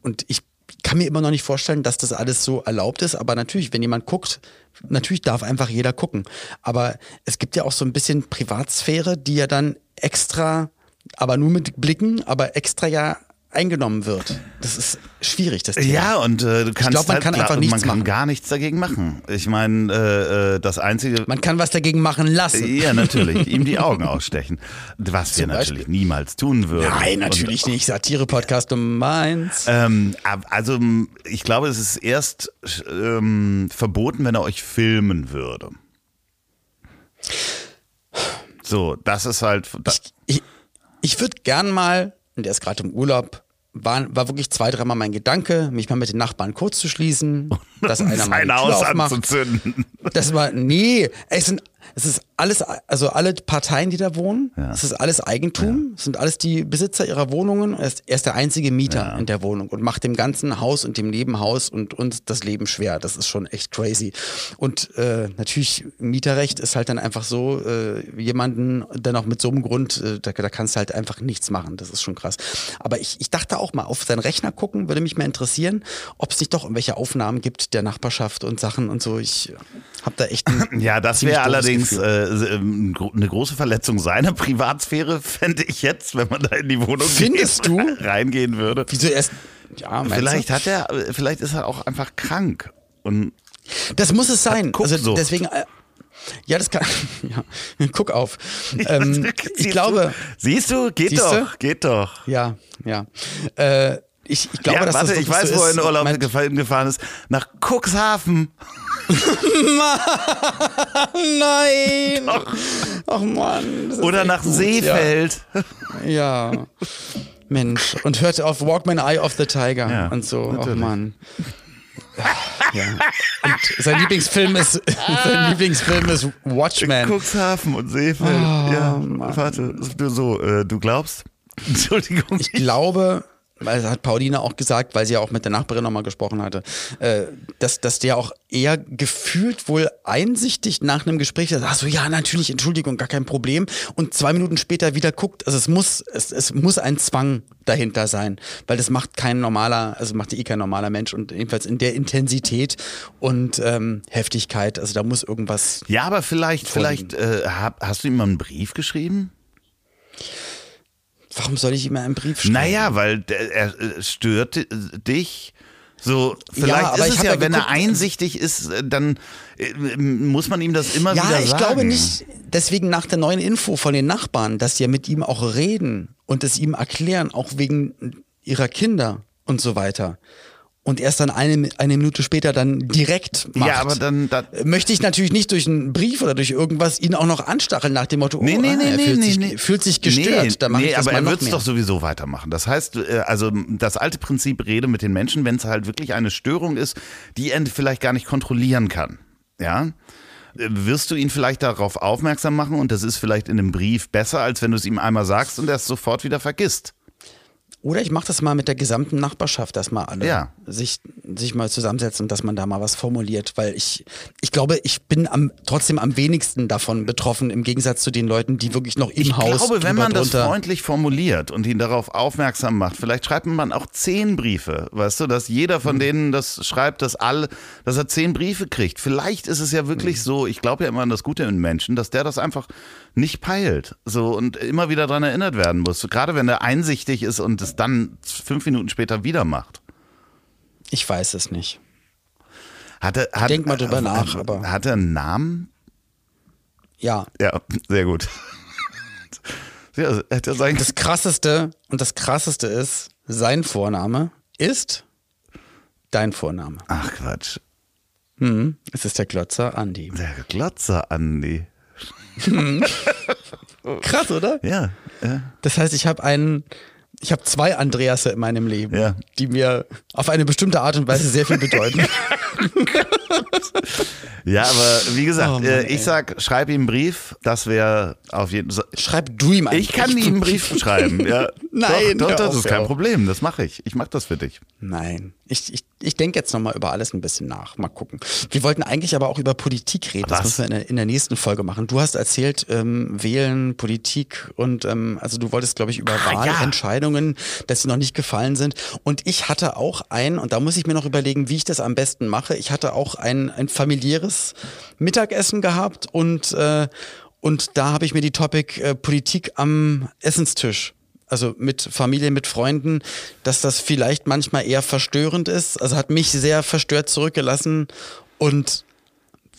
Und ich kann mir immer noch nicht vorstellen, dass das alles so erlaubt ist. Aber natürlich, wenn jemand guckt, natürlich darf einfach jeder gucken. Aber es gibt ja auch so ein bisschen Privatsphäre, die ja dann extra, aber nur mit Blicken, aber extra ja eingenommen wird. Das ist schwierig, das Thema. Ja, und äh, du kannst glaub, man halt, kann einfach nichts man kann machen. gar nichts dagegen machen. Ich meine, äh, äh, das einzige Man kann was dagegen machen lassen. Ja, natürlich. (laughs) Ihm die Augen ausstechen. Was wir Zum natürlich Beispiel. niemals tun würden. Nein, natürlich nicht. Satire-Podcast Nummer eins. Ähm, also ich glaube, es ist erst ähm, verboten, wenn er euch filmen würde. So, das ist halt. Da, ich, ich würde gern mal, und der ist gerade im Urlaub, war, war wirklich zwei, dreimal mein Gedanke, mich mal mit den Nachbarn kurz zu schließen, (laughs) dass einer mal Tür Haus anzuzünden. Das war, nee, es sind, es ist alles, also alle Parteien, die da wohnen, Ja. es ist alles Eigentum, es sind alles die Besitzer ihrer Wohnungen, er ist, er ist der einzige Mieter in der Wohnung und macht dem ganzen Haus und dem Nebenhaus und uns das Leben schwer. Das ist schon echt crazy. Und äh, natürlich, Mieterrecht ist halt dann einfach so, äh, jemanden dann auch mit so einem Grund, äh, da, da kannst du halt einfach nichts machen. Das ist schon krass. Aber ich, ich dachte auch mal, auf seinen Rechner gucken, würde mich mal interessieren, ob es nicht doch irgendwelche Aufnahmen gibt der Nachbarschaft und Sachen und so. Ich habe da echt (coughs) ein Ja, das wäre allerdings Gefühl. äh, ähm, eine große Verletzung seiner Privatsphäre, fände ich jetzt, wenn man da in die Wohnung Findest du? reingehen würde. Wieso erst? Ja, Vielleicht du? hat er, äh, vielleicht ist er auch einfach krank. Und Das muss es sein. Also deswegen. Äh, ja, das kann. (laughs) Ja, guck auf. (laughs) Ähm, ich glaube. Du? Siehst du? Geht Siehst du? doch, geht doch. Ja, ja. Äh, ich, ich glaube, ja, dass warte, das ich weiß, so wo er in Urlaub gefahren ist. Nach Cuxhaven. (laughs) Nein! Ach Mann. das ist Oder nach gut, Seefeld. Ja. ja. Mensch. Und hörte auf Walkman Eye of the Tiger Ja, und so. Ach natürlich. Mann. Ja. Und sein Lieblingsfilm ist (laughs) sein Lieblingsfilm ist Watchmen. Cuxhaven und Seefeld. Oh, ja, warte. Du, so, äh, du glaubst? (laughs) Entschuldigung. Ich glaube, weil das hat Pauline auch gesagt, weil sie ja auch mit der Nachbarin nochmal gesprochen hatte, äh, dass, dass der auch eher gefühlt wohl einsichtig nach einem Gespräch sagt, ach so, ja, natürlich, Entschuldigung, gar kein Problem. Und zwei Minuten später wieder guckt, also es muss, es, es muss ein Zwang dahinter sein, weil das macht kein normaler, also macht eh kein normaler Mensch und jedenfalls in der Intensität und ähm, Heftigkeit, also da muss irgendwas Ja, aber vielleicht, Vorliegen. vielleicht äh, hast du ihm mal einen Brief geschrieben? Warum soll ich ihm einen Brief schreiben? Naja, weil er äh, stört äh, dich. So, vielleicht aber ist ich es ja, ja wenn er geguckt, einsichtig ist, äh, dann äh, muss man ihm das immer Ja, wieder ich sagen. glaube nicht. Deswegen nach der neuen Info von den Nachbarn, dass sie ja mit ihm auch reden und es ihm erklären, auch wegen ihrer Kinder und so weiter. Und erst dann eine, eine Minute später dann direkt macht. Ja, aber dann, dann Möchte ich natürlich nicht durch einen Brief oder durch irgendwas ihn auch noch anstacheln nach dem Motto, Nee, oh, nee, ah, nee, er nee, fühlt, nee, sich, nee. fühlt sich gestört. Nee, da nee, ich das aber er wird es doch sowieso weitermachen. Das heißt, äh, also das alte Prinzip Rede mit den Menschen, wenn es halt wirklich eine Störung ist, die er vielleicht gar nicht kontrollieren kann. Ja? Äh, Wirst du ihn vielleicht darauf aufmerksam machen und das ist vielleicht in einem Brief besser, als wenn du es ihm einmal sagst und er es sofort wieder vergisst. Oder ich mache das mal mit der gesamten Nachbarschaft, dass mal alle Ja. sich, sich mal zusammensetzen und dass man da mal was formuliert. Weil ich, ich glaube, ich bin am, trotzdem am wenigsten davon betroffen, im Gegensatz zu den Leuten, die wirklich noch im Ich Haus glaube, wenn man das drunter- freundlich formuliert und ihn darauf aufmerksam macht, vielleicht schreibt man auch zehn Briefe, weißt du, dass jeder Mhm. von denen das schreibt, dass alle, dass er zehn Briefe kriegt. Vielleicht ist es ja wirklich Mhm. so, ich glaube ja immer an das Gute in Menschen, dass der das einfach nicht peilt, so und immer wieder dran erinnert werden muss. Gerade wenn er einsichtig ist und es dann fünf Minuten später wieder macht. Ich weiß es nicht. Hat er, hat, denk mal drüber äh, nach, aber- Hat er einen Namen? Ja. Ja, sehr gut. (laughs) Ja, hätte sagen Das krasseste und das krasseste ist, sein Vorname ist dein Vorname. Ach Quatsch. Hm, es ist der Glotzer Andi. Der Glotzer Andi. (laughs) Krass, oder? Ja, ja. Das heißt, ich habe einen, ich habe zwei Andreasse in meinem Leben, Ja. die mir auf eine bestimmte Art und Weise sehr viel bedeuten. (laughs) Ja, aber wie gesagt, Oh Mann, äh, ich sag, schreib ihm einen Brief, das wäre auf jeden Fall. Schreib du ihm einen Ich kann ihm einen Brief schreiben, ja. (laughs) Nein, doch, doch, das auf, ist kein auf. Problem, das mache ich. Ich mache das für dich. Nein, ich, ich, ich denke jetzt nochmal über alles ein bisschen nach. Mal gucken. Wir wollten eigentlich aber auch über Politik reden. Das Was? müssen wir in der, in der nächsten Folge machen. Du hast erzählt, ähm, Wählen, Politik und ähm, also du wolltest, glaube ich, über Ah, ja. Wahlentscheidungen, dass sie noch nicht gefallen sind. Und ich hatte auch ein, und da muss ich mir noch überlegen, wie ich das am besten mache. Ich hatte auch ein, ein familiäres Mittagessen gehabt und, äh, und da habe ich mir die Topic äh, Politik am Essenstisch also mit Familie, mit Freunden, dass das vielleicht manchmal eher verstörend ist. Also hat mich sehr verstört zurückgelassen und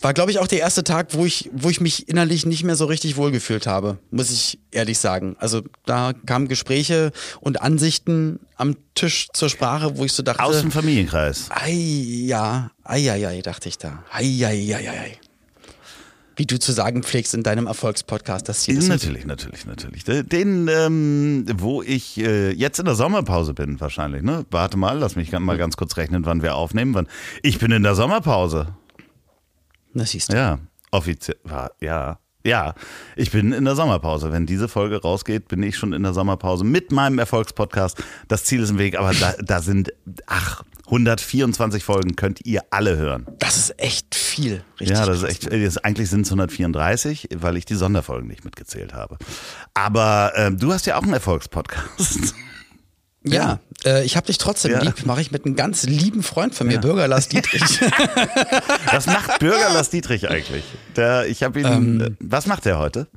war, glaube ich, auch der erste Tag, wo ich, wo ich mich innerlich nicht mehr so richtig wohlgefühlt habe, muss ich ehrlich sagen. Also da kamen Gespräche und Ansichten am Tisch zur Sprache, wo ich so dachte, Aus dem Familienkreis. ei, ja, ei, ei, ei, dachte ich da. Ei, ei, ei, ei, ei. Wie du zu sagen pflegst in deinem Erfolgspodcast, das Ziel ist Natürlich, natürlich, natürlich. Den, ähm, wo ich äh, jetzt in der Sommerpause bin, wahrscheinlich, ne? Warte mal, lass mich mal ganz kurz rechnen, wann wir aufnehmen. Wann. Ich bin in der Sommerpause. Das siehst du. Ja, offiziell. Ja. Ja, ich bin in der Sommerpause. Wenn diese Folge rausgeht, bin ich schon in der Sommerpause mit meinem Erfolgspodcast. Das Ziel ist im Weg, aber da, da sind, ach, 124 Folgen könnt ihr alle hören. Das ist echt viel, richtig. Ja, das ist echt, äh, das- eigentlich sind es 134, weil ich die Sonderfolgen nicht mitgezählt habe. Aber ähm, du hast ja auch einen Erfolgspodcast. (laughs) Ja, äh, ich habe dich trotzdem Ja. lieb. Mache ich mit einem ganz lieben Freund von mir, Bürger Lars (laughs) Dietrich. (laughs) Was macht Bürger Lars Dietrich eigentlich? Der, ich habe ihn. äh, was macht er heute?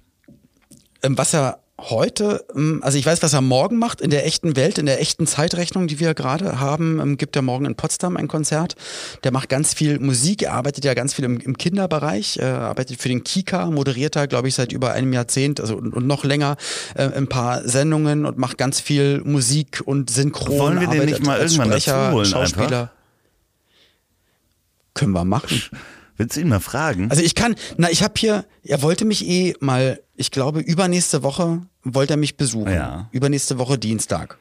ähm, was er heute, ähm, also ich weiß, was er morgen macht in der echten Welt, in der echten Zeitrechnung, die wir gerade haben, ähm, gibt er morgen in Potsdam ein Konzert. Der macht ganz viel Musik, er arbeitet ja ganz viel im, im Kinderbereich, äh, arbeitet für den Kika, moderiert da, glaube ich, seit über einem Jahrzehnt, also und, und noch länger äh, ein paar Sendungen und macht ganz viel Musik und Synchron. Wollen wir den nicht mal irgendwann Sprecher, holen Schauspieler. einfach? Können wir machen. Willst du ihn mal fragen? Also ich kann, na, ich habe hier, er wollte mich eh mal, ich glaube, übernächste Woche wollte er mich besuchen. Ja. Übernächste Woche Dienstag.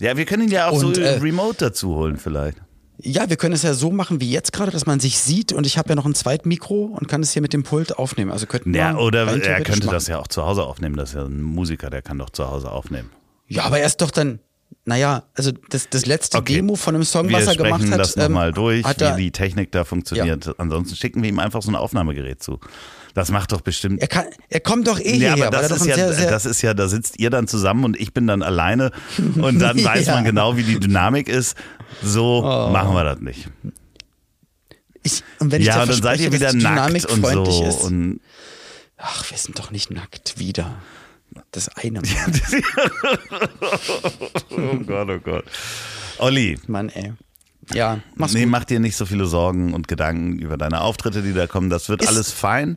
ja, wir können ihn ja auch Und, so äh, remote dazu holen vielleicht. Ja, wir können es ja so machen wie jetzt gerade, dass man sich sieht und ich habe ja noch ein Zweitmikro und kann es hier mit dem Pult aufnehmen. Also könnten Ja, oder er könnte machen. das ja auch zu Hause aufnehmen. Das ist ja ein Musiker, der kann doch zu Hause aufnehmen. Ja, aber er ist doch dann, naja, also das, das letzte Okay. Demo von einem Song, Wir was er gemacht sprechen hat, das nochmal ähm, durch, hat wie die Technik da funktioniert. Ansonsten schicken wir ihm einfach so ein Aufnahmegerät zu. Das macht doch bestimmt. er, kann, er kommt doch eh Ja, hierher, aber er das ist ja, sehr, sehr, das ist ja, da sitzt ihr dann zusammen und ich bin dann alleine und dann (laughs) weiß Ja. man genau, wie die Dynamik ist. So Oh. machen wir das nicht. ich, und wenn ich ja, und dann seid ihr wieder nackt und so. ist, Und ach, wir sind doch nicht nackt wieder. Das eine (laughs) Mal. oh Gott, oh Gott. Olli, Mann, ey. Ja, mach's nee, gut. mach dir nicht so viele Sorgen und Gedanken über deine Auftritte, die da kommen. Das wird Ist- alles fein.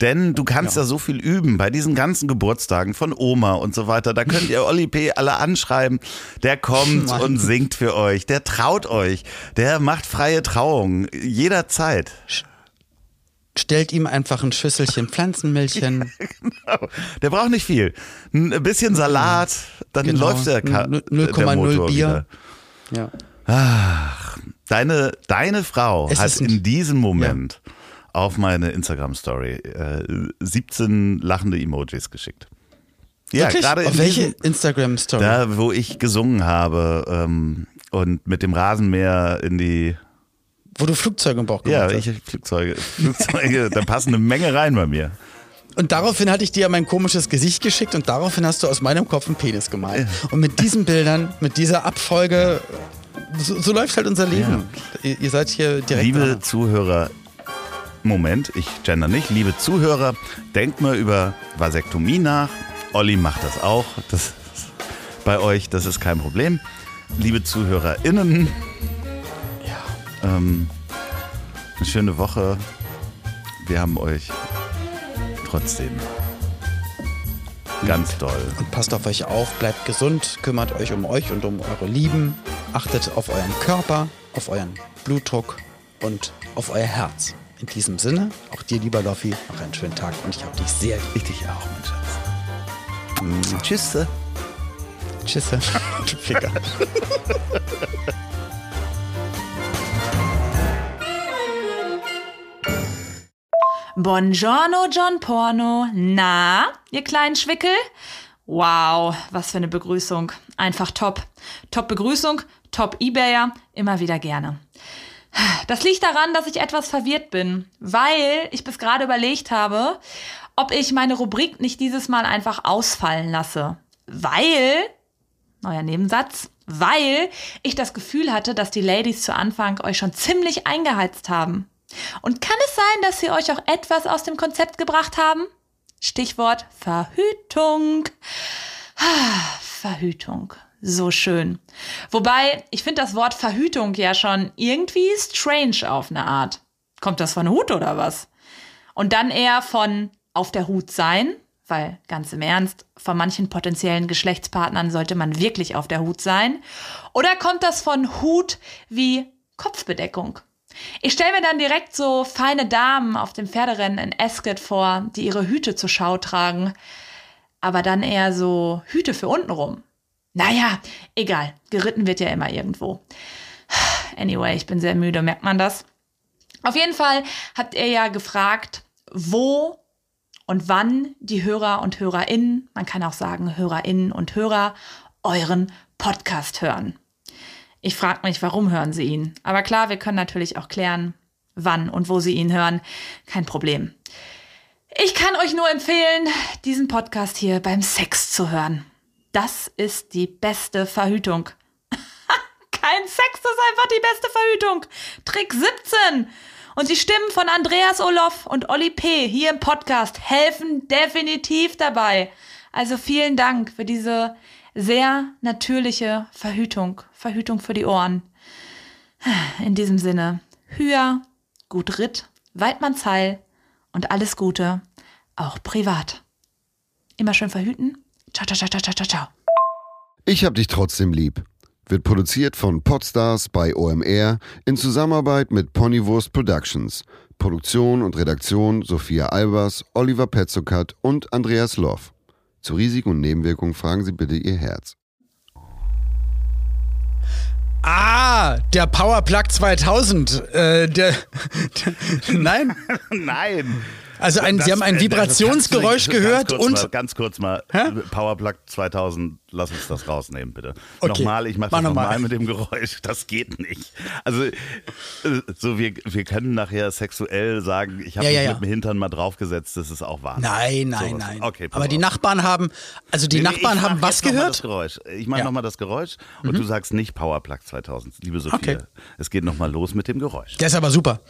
Denn du kannst ja. so viel üben bei diesen ganzen Geburtstagen von Oma und so weiter. Da könnt ihr Olli P. alle anschreiben. Der kommt Mann. und singt für euch. Der traut euch. Der macht freie Trauung. Jederzeit. Stellt ihm einfach ein Schüsselchen Pflanzenmilchchen. (laughs) Der braucht nicht viel. Ein bisschen Salat, dann Genau. läuft der, Ka N- der 0,0 Motor Bier. wieder. Ja. Deine, deine Frau Es hat in diesem Moment auf meine Instagram-Story äh, 17 lachende Emojis geschickt. Ja, gerade in Auf welche Instagram-Story? Da, wo ich gesungen habe ähm, und mit dem Rasenmäher in die Wo du Flugzeuge im Bauch Ja, gemacht hast. ich Flugzeuge, Flugzeuge, da passen eine Menge rein bei mir. Und daraufhin hatte ich dir mein komisches Gesicht geschickt und daraufhin hast du aus meinem Kopf einen Penis gemalt. Und mit diesen Bildern, mit dieser Abfolge, so, so läuft halt unser Leben. Ihr, ihr seid hier direkt Liebe dran. Zuhörer, Moment, ich gender nicht. Liebe Zuhörer, denkt mal über Vasektomie nach. Olli macht das auch. Das ist bei euch, das ist kein Problem. Liebe ZuhörerInnen, ähm, eine schöne Woche. Wir haben euch trotzdem ganz doll. Und passt auf euch auf, bleibt gesund, kümmert euch um euch und um eure Lieben, achtet auf euren Körper, auf euren Blutdruck und auf euer Herz. In diesem Sinne, auch dir, lieber Loffi, noch einen schönen Tag und ich hab dich sehr lieb. Ich dich auch, mein Schatz. Tschüss. Tschüss. Du (laughs) Ficker. (laughs) Buongiorno, John Porno. Na, ihr kleinen Schwickel? Wow, was für eine Begrüßung. Einfach top. Top Begrüßung, top Ebayer, immer wieder gerne. Das liegt daran, dass ich etwas verwirrt bin, weil ich bis gerade überlegt habe, ob ich meine Rubrik nicht dieses Mal einfach ausfallen lasse. Weil, neuer Nebensatz, weil ich das Gefühl hatte, dass die Ladies zu Anfang euch schon ziemlich eingeheizt haben. Und kann es sein, dass sie euch auch etwas aus dem Konzept gebracht haben? Stichwort Verhütung. Ah, Verhütung. So schön. Wobei, ich finde das Wort Verhütung ja schon irgendwie strange auf eine Art. Kommt das von Hut oder was? Und dann eher von auf der Hut sein, weil ganz im Ernst, von manchen potenziellen Geschlechtspartnern sollte man wirklich auf der Hut sein. Oder kommt das von Hut wie Kopfbedeckung? Ich stelle mir dann direkt so feine Damen auf dem Pferderennen in Ascot vor, die ihre Hüte zur Schau tragen, aber dann eher so Hüte für untenrum. Naja, egal, geritten wird ja immer irgendwo. (sighs) Anyway, ich bin sehr müde, merkt man das? Auf jeden Fall habt ihr ja gefragt, wo und wann die Hörer und Hörerinnen, man kann auch sagen Hörerinnen und Hörer, euren Podcast hören. Ich frage mich, warum hören sie ihn? Aber klar, wir können natürlich auch klären, wann und wo sie ihn hören. Kein Problem. Ich kann euch nur empfehlen, diesen Podcast hier beim Sex zu hören. Das ist die beste Verhütung. (laughs) Kein Sex ist einfach die beste Verhütung. Trick 17. Und die Stimmen von Andreas Olof und Olli P. hier im Podcast helfen definitiv dabei. Also vielen Dank für diese sehr natürliche Verhütung. Verhütung für die Ohren. In diesem Sinne, Hüa, gut Ritt, Weidmanns Heil und alles Gute, auch privat. Immer schön verhüten. Ciao, ciao, ciao, ciao, ciao, ciao. Ich hab dich trotzdem lieb. Wird produziert von Podstars bei OMR in Zusammenarbeit mit Ponywurst Productions. Produktion und Redaktion Sophia Albers, Oliver Petzokat und Andreas Loff. Zu Risiken und Nebenwirkungen fragen Sie bitte Ihr Herz. Ah, der Powerplug 2000. Äh, der, (laughs) der, nein, (laughs) Nein. Also ein, Das- Sie haben ein äh, Vibrationsgeräusch ganz kurz gehört Mal, und ganz kurz mal, Hä? Powerplug 2000, lass uns das rausnehmen, bitte. Okay. Nochmal, ich mache Mach das noch mal. nochmal mit dem Geräusch, das geht nicht. Also, äh, so wir, wir können nachher sexuell sagen, ich habe Ja, mich ja, ja. mit dem Hintern mal draufgesetzt, das ist auch wahr. Nein, nein, Sowas. nein. Okay, Aber die auf. Nachbarn haben, also die Nee, Nachbarn haben was noch mal Das gehört? Geräusch. Ich mache Ja. Mhm. nochmal das Geräusch und du sagst nicht Powerplug 2000, liebe Sophia. Okay. Es geht nochmal los mit dem Geräusch. Der ist aber super.